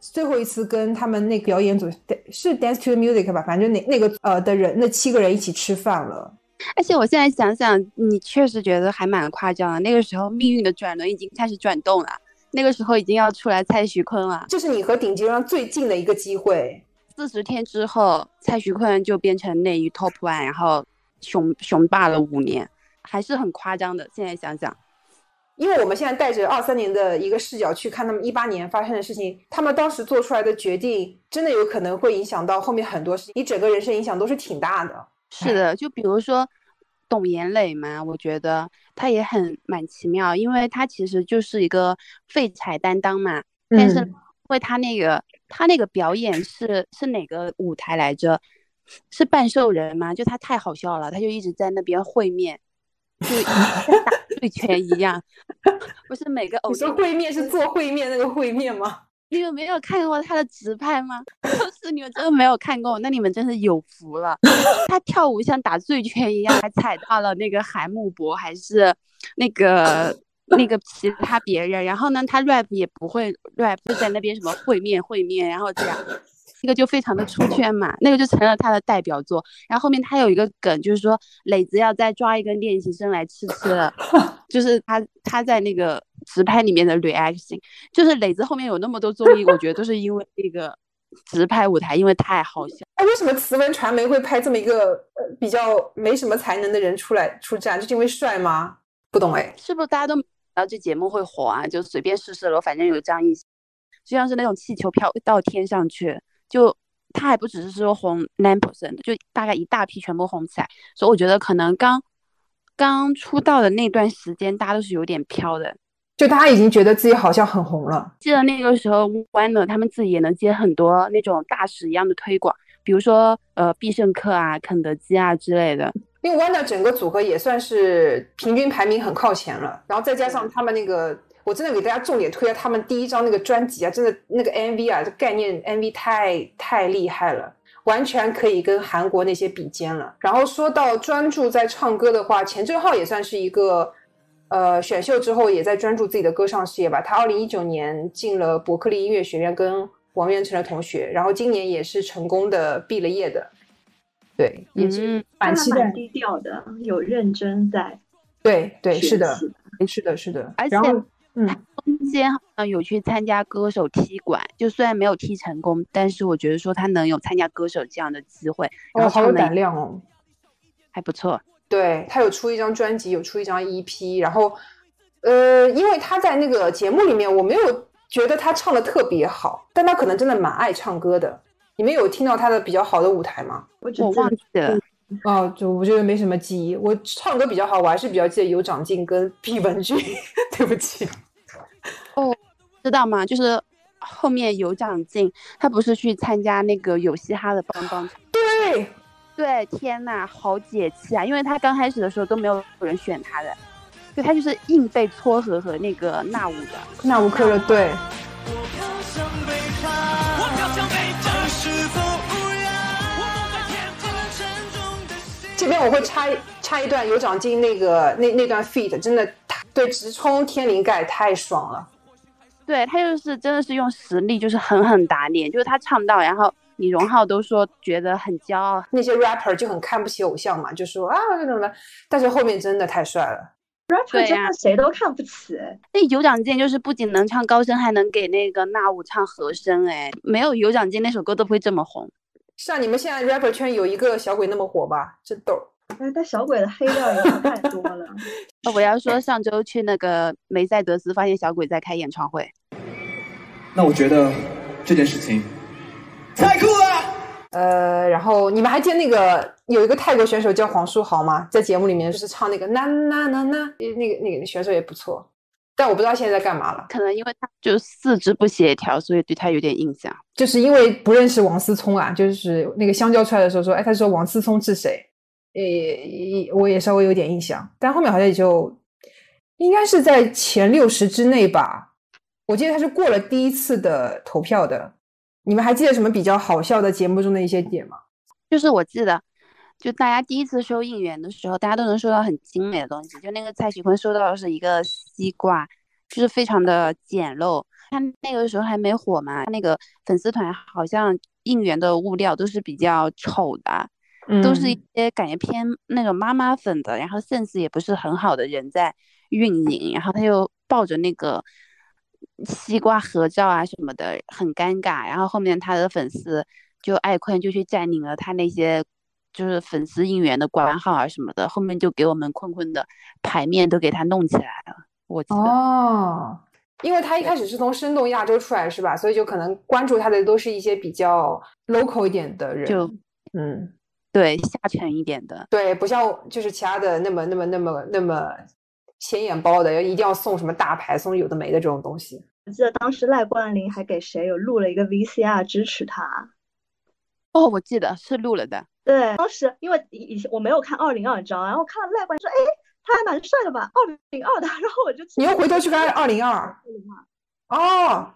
A: 最后一次跟他们那个表演组是 Dance to the Music 吧，反正那那个呃的人那七个人一起吃饭了。
B: 而且我现在想想，你确实觉得还蛮夸张的。那个时候命运的转轮已经开始转动了，那个时候已经要出来蔡徐坤了。
A: 这是你和顶级上最近的一个机会。
B: 四十天之后，蔡徐坤就变成内娱 Top One，然后雄雄霸了五年，还是很夸张的。现在想想，
A: 因为我们现在带着二三年的一个视角去看他们一八年发生的事情，他们当时做出来的决定，真的有可能会影响到后面很多事情，你整个人生影响都是挺大的。
B: 是的，就比如说董岩磊嘛，我觉得他也很蛮奇妙，因为他其实就是一个废柴担当嘛，但是因为他那个他那个表演是是哪个舞台来着？是半兽人吗？就他太好笑了，他就一直在那边会面，就对拳一样，不是每个 偶像
A: 会面是做会面那个会面吗？
B: 你们没有看过他的直拍吗？就是你们真的没有看过，那你们真是有福了。他跳舞像打醉拳一样，还踩到了那个韩木博，还是那个那个其他别人。然后呢，他 rap 也不会 rap，就在那边什么会面会面，然后这样，那个就非常的出圈嘛，那个就成了他的代表作。然后后面他有一个梗，就是说磊子要再抓一个练习生来吃吃了，就是他他在那个。直拍里面的 reaction，就是磊子后面有那么多综艺，我觉得都是因为那个直拍舞台，因为太好笑。
A: 哎，为什么慈文传媒会拍这么一个呃比较没什么才能的人出来出战？就是因为帅吗？不懂哎，
B: 是不是大家都然后这节目会火啊？就随便试试了，反正有张艺兴，就像是那种气球飘到天上去，就他还不只是说红 nine percent，就大概一大批全部红起来。所以我觉得可能刚刚出道的那段时间，大家都是有点飘的。
A: 就大家已经觉得自己好像很红了。
B: 记得那个时候，One 他们自己也能接很多那种大使一样的推广，比如说呃必胜客啊、肯德基啊之类的。
A: 因为 One 整个组合也算是平均排名很靠前了，然后再加上他们那个，我真的给大家重点推了他们第一张那个专辑啊，真的那个 MV 啊，这概念 MV 太太厉害了，完全可以跟韩国那些比肩了。然后说到专注在唱歌的话，钱正浩也算是一个。呃，选秀之后也在专注自己的歌唱事业吧。他二零一九年进了伯克利音乐学院，跟王源成了同学。然后今年也是成功的毕了业的。对，也是蛮期待。
C: 低调的，有认真在。
A: 对对，是的，是的，是的。
B: 而且，嗯，中间好像有去参加歌手踢馆，就虽然没有踢成功，但是我觉得说他能有参加歌手这样的机会，
A: 哦，好有胆量哦，
B: 还不错。
A: 对他有出一张专辑，有出一张 EP，然后，呃，因为他在那个节目里面，我没有觉得他唱的特别好，但他可能真的蛮爱唱歌的。你们有听到他的比较好的舞台吗？
B: 我忘记了。
A: 哦，就我觉得没什么记忆。我唱歌比较好，我还是比较记得有长进跟毕雯珺。对不起。
B: 哦，知道吗？就是后面有长进，他不是去参加那个有嘻哈的帮帮？
A: 对。
B: 对，天呐，好解气啊！因为他刚开始的时候都没有人选他的，对他就是硬被撮合和那个纳吾的
A: 纳吾克的。对。边我会插插一段有长进那个那那段 feat，真的对直冲天灵盖太爽了。
B: 对他就是真的是用实力就是狠狠打脸，就是他唱到然后。李荣浩都说觉得很骄傲，
A: 那些 rapper 就很看不起偶像嘛，就说啊那种的，但是后面真的太帅了
C: ，rapper 真的谁都看不起。
B: 那有长进就是不仅能唱高声，还能给那个那吾唱和声，哎，没有有长进那首歌都不会这么红。
A: 是啊，你们现在 rapper 圈有一个小鬼那么火吧？真逗。
C: 哎，但小鬼的黑料也太多了。
B: 我要说上周去那个梅赛德斯，发现小鬼在开演唱会。
D: 那我觉得这件事情。太酷了！
A: 呃，然后你们还记得那个有一个泰国选手叫黄书豪吗？在节目里面就是唱那个呐呐呐呐，那个那个选手也不错，但我不知道现在在干嘛了。
B: 可能因为他就四肢不协调，所以对他有点印象。
A: 就是因为不认识王思聪啊，就是那个香蕉出来的时候说，哎，他说王思聪是谁？诶，我也稍微有点印象，但后面好像也就应该是在前六十之内吧。我记得他是过了第一次的投票的。你们还记得什么比较好笑的节目中的一些点吗？
B: 就是我记得，就大家第一次收应援的时候，大家都能收到很精美的东西。就那个蔡徐坤收到的是一个西瓜，就是非常的简陋。他那个时候还没火嘛，那个粉丝团好像应援的物料都是比较丑的，都是一些感觉偏那种妈妈粉的，然后 sense 也不是很好的人在运营，然后他就抱着那个西瓜合照啊什么的，很尴尬。然后后面他的粉丝就艾坤就去占领了他那些就是粉丝应援的官号啊什么的，后面就给我们困困的牌面都给他弄起来了，我记得。
A: 哦。因为他一开始是从生动亚洲出来，是吧？所以就可能关注他的都是一些比较 local 一点的人，
B: 就
A: 嗯，
B: 对，下沉一点的，
A: 对，不像就是其他的那么那么那么那么显眼包的，要一定要送什么大牌，送有的没的这种东西。
C: 我记得当时赖冠霖还给谁有录了一个 VCR 支持他。
B: 哦，我记得是录了的。
C: 对，当时因为以前我没有看二零二章，然后看了赖冠说，哎。他还蛮帅的吧，二零二的，然后我就
A: 你又回头去看二零二，哦，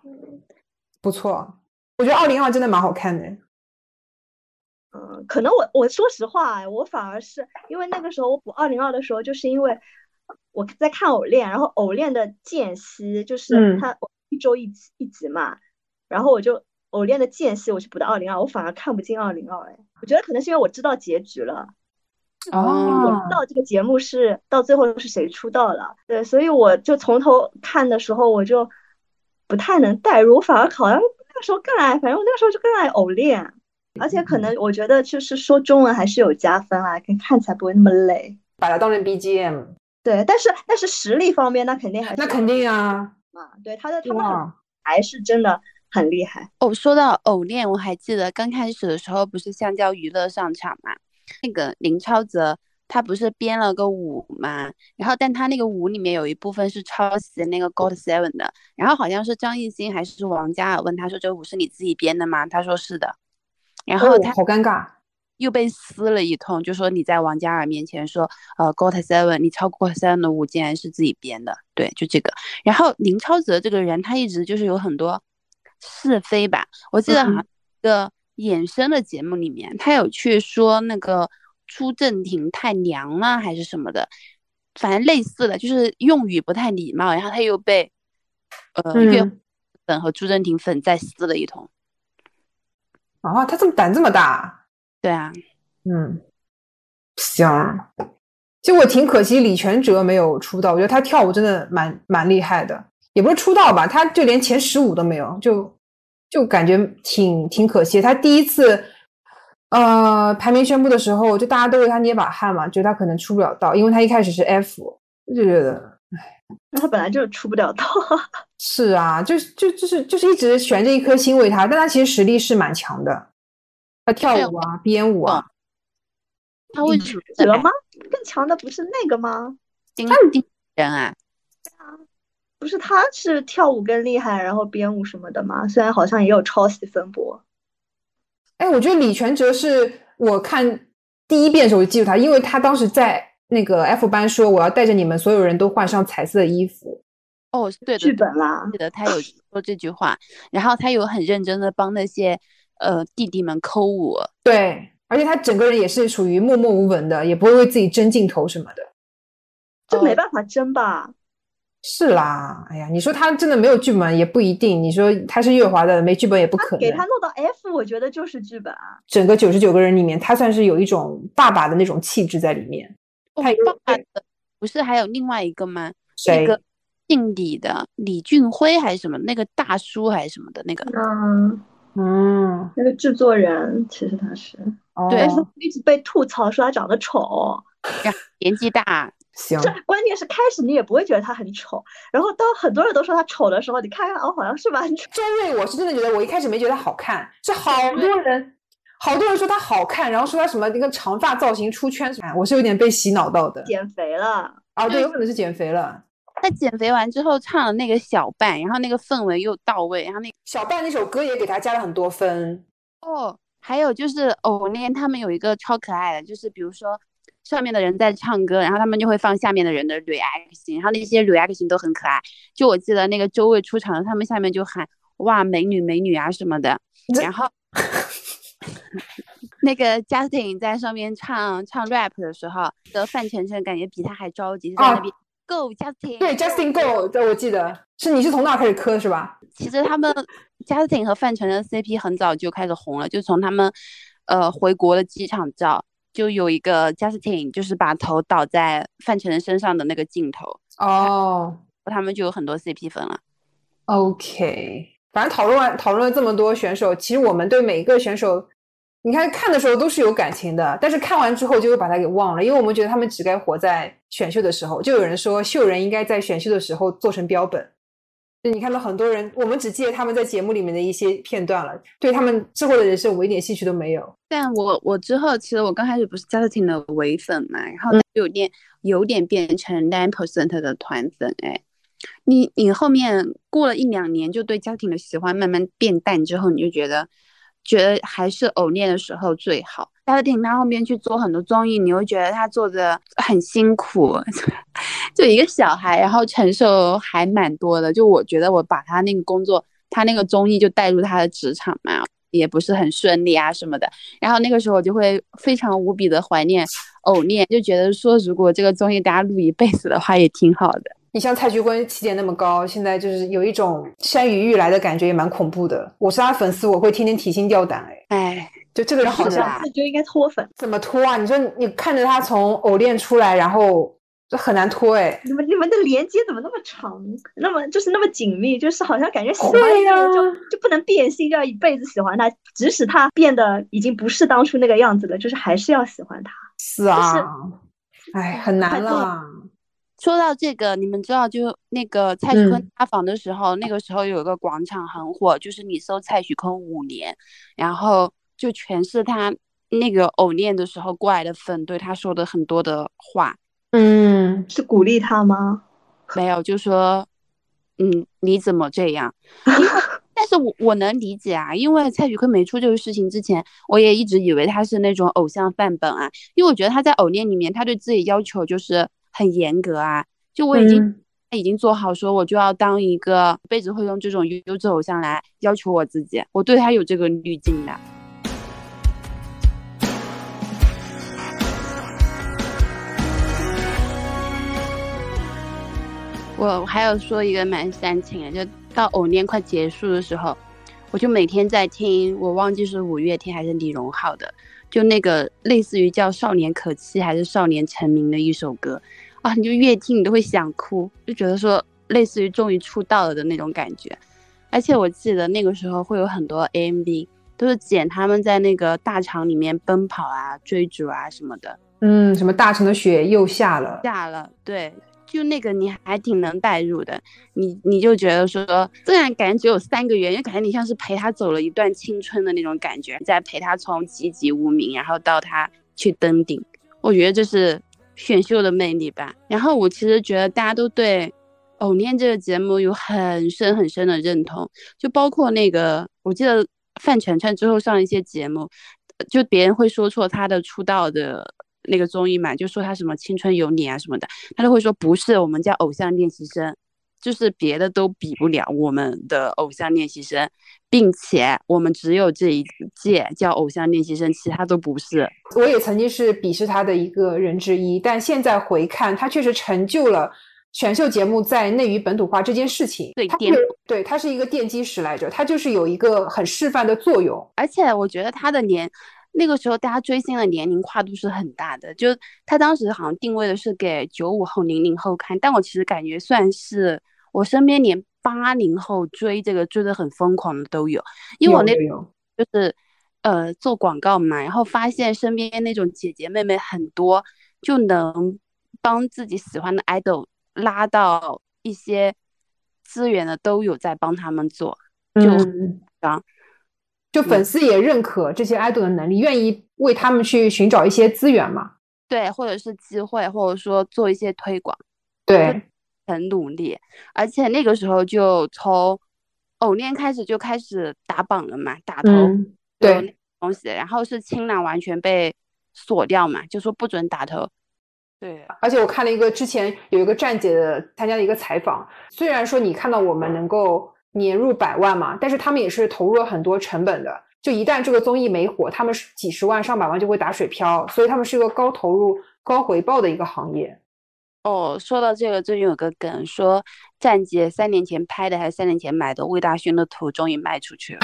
A: 不错，我觉得二零二真的蛮好看的。
C: 嗯，可能我我说实话，我反而是因为那个时候我补二零二的时候，就是因为我在看偶练，然后偶练的间隙就是他一周一集一集嘛，然后我就偶练的间隙我去补的二零二，我反而看不进二零二，哎，我觉得可能是因为我知道结局了。
A: 哦，
C: 我知道这个节目是到最后是谁出道了，对，所以我就从头看的时候，我就不太能代入，反而好像那个时候更爱，反正我那个时候就更爱偶练，而且可能我觉得就是说中文还是有加分啊，看看起来不会那么累，
A: 把它当成 BGM。
C: 对，但是但是实力方面，那肯定还是
A: 那肯定啊，
C: 啊，对，他的他们还是真的很厉害。
B: 哦，说到偶练，我还记得刚开始的时候不是香蕉娱乐上场嘛。那个林超泽他不是编了个舞嘛，然后但他那个舞里面有一部分是抄袭那个 God Seven 的，然后好像是张艺兴还是王嘉尔问他说这个舞是你自己编的吗？他说是的，然后他
A: 好尴尬，
B: 又被撕了一通，就说你在王嘉尔面前说呃 God Seven 你抄 God Seven 的舞竟然是自己编的，对，就这个。然后林超泽这个人他一直就是有很多是非吧，我记得好像一个。衍生的节目里面，他有去说那个朱正廷太娘了还是什么的，反正类似的，就是用语不太礼貌。然后他又被呃岳粉和朱正廷粉再撕了一通。
A: 啊，他这么胆这么大？
B: 对啊，
A: 嗯，行。其实我挺可惜李全哲没有出道，我觉得他跳舞真的蛮蛮厉害的，也不是出道吧，他就连前十五都没有，就。就感觉挺挺可惜，他第一次，呃，排名宣布的时候，就大家都为他捏把汗嘛，觉得他可能出不了道，因为他一开始是 F，就觉得，唉，
C: 那他本来就是出不了道。
A: 是啊，就就就是就是一直悬着一颗心为他，但他其实实力是蛮强的，他跳舞啊，编舞啊。
B: 他为什么
C: 怎么吗？更强的不是那个吗？
B: 丁丁人啊。
C: 不是，他是跳舞更厉害，然后编舞什么的嘛。虽然好像也有抄袭风波。
A: 哎，我觉得李全哲是我看第一遍的时候就记住他，因为他当时在那个 F 班说我要带着你们所有人都换上彩色衣服。
B: 哦，对的，
C: 剧本啦，
B: 记得他有说这句话，然后他有很认真的帮那些呃弟弟们抠舞。
A: 对，而且他整个人也是属于默默无闻的，也不会为自己争镜头什么的。
C: 这没办法争吧？
A: 是啦，哎呀，你说他真的没有剧本也不一定。你说他是月华的，没剧本也不可能。
C: 给他弄到 F，我觉得就是剧本啊。
A: 整个九十九个人里面，他算是有一种爸爸的那种气质在里面。
B: 他有爸爸的，不是还有另外一个吗？
A: 谁？
B: 姓李的李俊辉还是什么？那个大叔还是什么的那个？
C: 嗯
A: 嗯，
C: 那个制作人其实他是
B: 对，
C: 一直被吐槽说他长得丑，
B: 年纪大。
A: 行，
C: 这关键是开始你也不会觉得他很丑，然后当很多人都说他丑的时候，你看看哦，好像是蛮丑。
A: 周瑞，我是真的觉得我一开始没觉得好看，是好多人，好多人说他好看，然后说他什么那个长发造型出圈什么，我是有点被洗脑到的。
C: 减肥了
A: 啊，对，有可能是减肥了。
B: 他减肥完之后唱了那个小半，然后那个氛围又到位，然后那
A: 小半那首歌也给他加了很多分。
B: 哦，还有就是偶练他们有一个超可爱的，就是比如说。上面的人在唱歌，然后他们就会放下面的人的 reaction，然后那些 reaction 都很可爱。就我记得那个周卫出场，他们下面就喊哇美女美女啊什么的，然后 那个 Justin 在上面唱唱 rap 的时候，的范丞丞感觉比他还着急，在那边 Go Justin，
A: 对 Justin Go，对，我记得是你是从那开始磕是吧？
B: 其实他们 Justin 和范丞丞 CP 很早就开始红了，就从他们呃回国的机场照。就有一个 Justin，就是把头倒在范丞丞身上的那个镜头
A: 哦，
B: 他们就有很多 CP 粉了。
A: OK，反正讨论完讨论了这么多选手，其实我们对每一个选手，你看看的时候都是有感情的，但是看完之后就会把它给忘了，因为我们觉得他们只该活在选秀的时候。就有人说秀人应该在选秀的时候做成标本。你看到很多人，我们只记得他们在节目里面的一些片段了，对他们之后的人生，我一点兴趣都没有。
B: 但我我之后，其实我刚开始不是 Justin 的唯粉嘛，然后有点有点变成 nine percent 的团粉。哎，你你后面过了一两年，就对家庭的喜欢慢慢变淡之后，你就觉得觉得还是偶练的时候最好。家庭他后面去做很多综艺，你会觉得他做的很辛苦，就一个小孩，然后承受还蛮多的。就我觉得我把他那个工作，他那个综艺就带入他的职场嘛，也不是很顺利啊什么的。然后那个时候我就会非常无比的怀念偶练，就觉得说如果这个综艺大家录一辈子的话也挺好的。
A: 你像蔡徐坤起点那么高，现在就是有一种山雨欲来的感觉，也蛮恐怖的。我是他粉丝，我会天天提心吊胆。哎，
B: 哎。
A: 就这个人好像
C: 就应该脱粉，
A: 怎么脱啊？你说你看着他从偶练出来，然后这很难脱哎。
C: 你们你们的连接怎么那么长，那么就是那么紧密，就是好像感觉喜欢一个人就就不能变心，就要一辈子喜欢他，即使他变得已经不是当初那个样子了，就是还是要喜欢他。
A: 是啊，哎，很难了。
B: 说到这个，你们知道就那个蔡徐坤塌房的时候，那个时候有一个广场很火，就是你搜蔡徐坤五年，然后。就全是他那个偶练的时候过来的粉对他说的很多的话，
A: 嗯，
C: 是鼓励他吗？
B: 没有，就说，嗯，你怎么这样？但是我我能理解啊，因为蔡徐坤没出这个事情之前，我也一直以为他是那种偶像范本啊，因为我觉得他在偶练里面，他对自己要求就是很严格啊，就我已经他已经做好说我就要当一个一辈子会用这种优质偶像来要求我自己，我对他有这个滤镜的。我还有说一个蛮煽情的，就到偶年快结束的时候，我就每天在听，我忘记是五月天还是李荣浩的，就那个类似于叫《少年可期》还是《少年成名》的一首歌，啊，你就越听你都会想哭，就觉得说类似于终于出道了的那种感觉。而且我记得那个时候会有很多 AMV，都是剪他们在那个大厂里面奔跑啊、追逐啊什么的。
A: 嗯，什么大城的雪又下了，
B: 下了，对。就那个你还挺能代入的，你你就觉得说，虽然感觉只有三个月，因为感觉你像是陪他走了一段青春的那种感觉，在陪他从籍籍无名，然后到他去登顶，我觉得这是选秀的魅力吧。然后我其实觉得大家都对《偶念》这个节目有很深很深的认同，就包括那个，我记得范丞丞之后上一些节目，就别人会说错他的出道的。那个综艺嘛，就说他什么青春有你啊什么的，他都会说不是，我们叫偶像练习生，就是别的都比不了我们的偶像练习生，并且我们只有这一届叫偶像练习生，其他都不是。
A: 我也曾经是鄙视他的一个人之一，但现在回看，他确实成就了选秀节目在内娱本土化这件事情。
B: 对，他
A: 对，他是一个奠基石来着，他就是有一个很示范的作用。
B: 而且我觉得他的年。那个时候大家追星的年龄跨度是很大的，就他当时好像定位的是给九五后、零零后看，但我其实感觉算是我身边连八零后追这个追的很疯狂的都有，因为我那就是呃做广告嘛，然后发现身边那种姐姐妹妹很多，就能帮自己喜欢的 idol 拉到一些资源的都有在帮他们做，就啊。
A: 就粉丝也认可这些 idol 的能力，愿意为他们去寻找一些资源嘛？
B: 对，或者是机会，或者说做一些推广，
A: 对，
B: 很努力。而且那个时候就从偶练开始就开始打榜了嘛，打头
A: 对
B: 东西。然后是青朗完全被锁掉嘛，就说不准打头。对，
A: 而且我看了一个之前有一个站姐的参加的一个采访，虽然说你看到我们能够年入百万嘛，但是他们也是投入了很多成本的。就一旦这个综艺没火，他们是几十万上百万就会打水漂，所以他们是一个高投入高回报的一个行业。
B: 哦，说到这个，最近有个梗说，站姐三年前拍的还是三年前买的魏大勋的图终于卖出去了。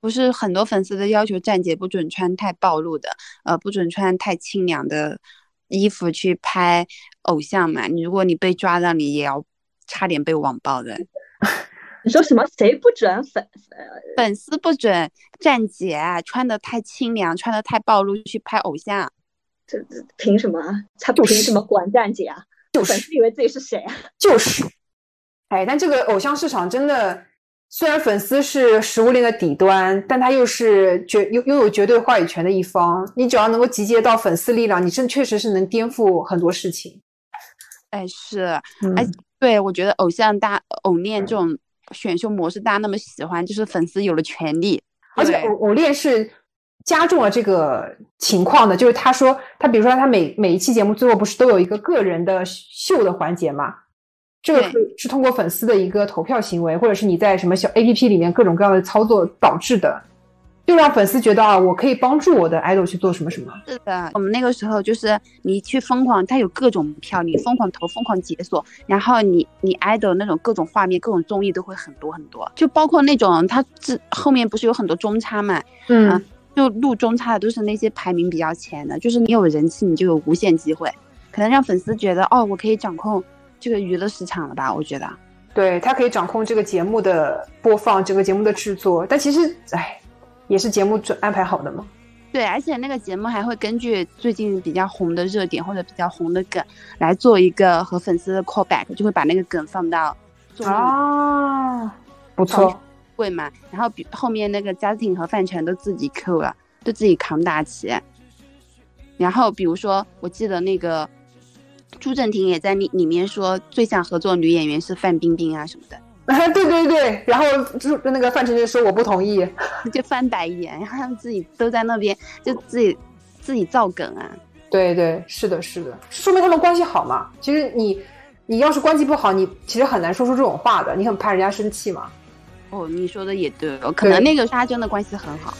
B: 不是很多粉丝都要求站姐不准穿太暴露的，呃，不准穿太清凉的衣服去拍偶像嘛？你如果你被抓到，你也要差点被网暴的。
C: 你说什么？谁不准粉
B: 粉丝不准站姐穿的太清凉，穿的太暴露去拍偶像？
C: 这这凭什么？他凭什么管站姐啊？
A: 就是
C: 粉丝以为自己是谁啊？
A: 就是，哎，但这个偶像市场真的。虽然粉丝是食物链的底端，但他又是绝拥拥有绝对话语权的一方。你只要能够集结到粉丝力量，你真确实是能颠覆很多事情。
B: 哎，是，哎，对我觉得偶像大偶恋这种选秀模式，大家那么喜欢，就是粉丝有了权利。
A: 而且偶偶恋是加重了这个情况的，就是他说他，比如说他每每一期节目最后不是都有一个个人的秀的环节嘛？这个是是通过粉丝的一个投票行为，或者是你在什么小 A P P 里面各种各样的操作导致的，就让粉丝觉得啊，我可以帮助我的 idol 去做什么什么。
B: 是的，我们那个时候就是你去疯狂，他有各种票，你疯狂投，疯狂解锁，然后你你 idol 那种各种画面、各种综艺都会很多很多，就包括那种他这后面不是有很多中差嘛，嗯，就路中差的都是那些排名比较前的，就是你有人气，你就有无限机会，可能让粉丝觉得哦，我可以掌控。这个娱乐市场了吧？我觉得，
A: 对他可以掌控这个节目的播放，整个节目的制作。但其实，哎，也是节目准安排好的嘛。
B: 对，而且那个节目还会根据最近比较红的热点或者比较红的梗来做一个和粉丝的 callback，就会把那个梗放到
A: 啊，不错，
B: 会嘛。然后比后面那个 Justin 和范丞都自己 Q 了，都自己扛大旗。然后比如说，我记得那个。朱正廷也在里里面说，最想合作女演员是范冰冰啊什么的。
A: 啊，对对对，然后就那个范丞丞说我不同意，
B: 就翻白眼，然后他们自己都在那边就自己自己造梗啊。
A: 对对，是的，是的，说明他们关系好嘛。其实你你要是关系不好，你其实很难说出这种话的，你很怕人家生气嘛。
B: 哦，你说的也对，可能那个他真的关系很好。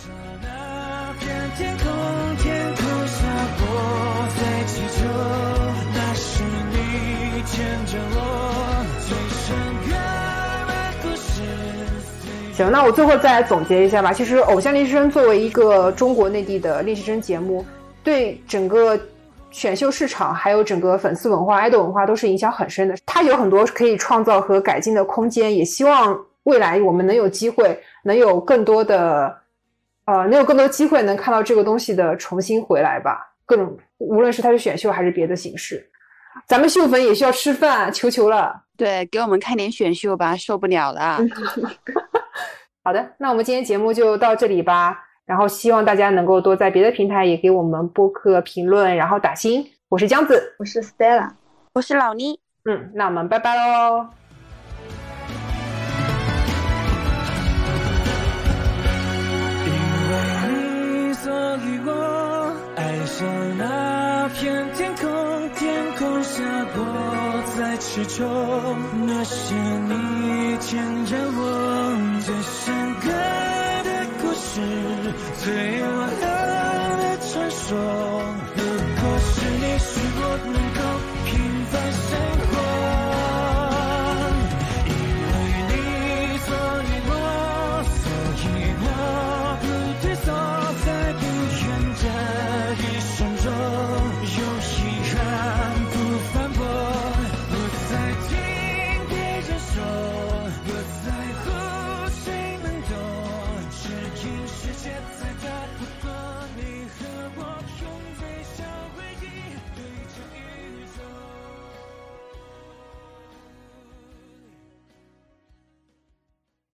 A: 行，那我最后再来总结一下吧。其实，《偶像练习生》作为一个中国内地的练习生节目，对整个选秀市场还有整个粉丝文化、爱豆文化都是影响很深的。它有很多可以创造和改进的空间，也希望未来我们能有机会，能有更多的，呃，能有更多机会能看到这个东西的重新回来吧。各种，无论是它是选秀还是别的形式，咱们秀粉也需要吃饭，求求了。
B: 对，给我们看点选秀吧，受不了了。
A: 好的，那我们今天节目就到这里吧。然后希望大家能够多在别的平台也给我们播客评论，然后打星。我是江子，
C: 我是 Stella，
B: 我是老倪。
A: 嗯，那我们拜拜喽。你，所以我爱上那片天空，天空下我在祈求那是你牵着我最深刻的故事，最永恒的传说。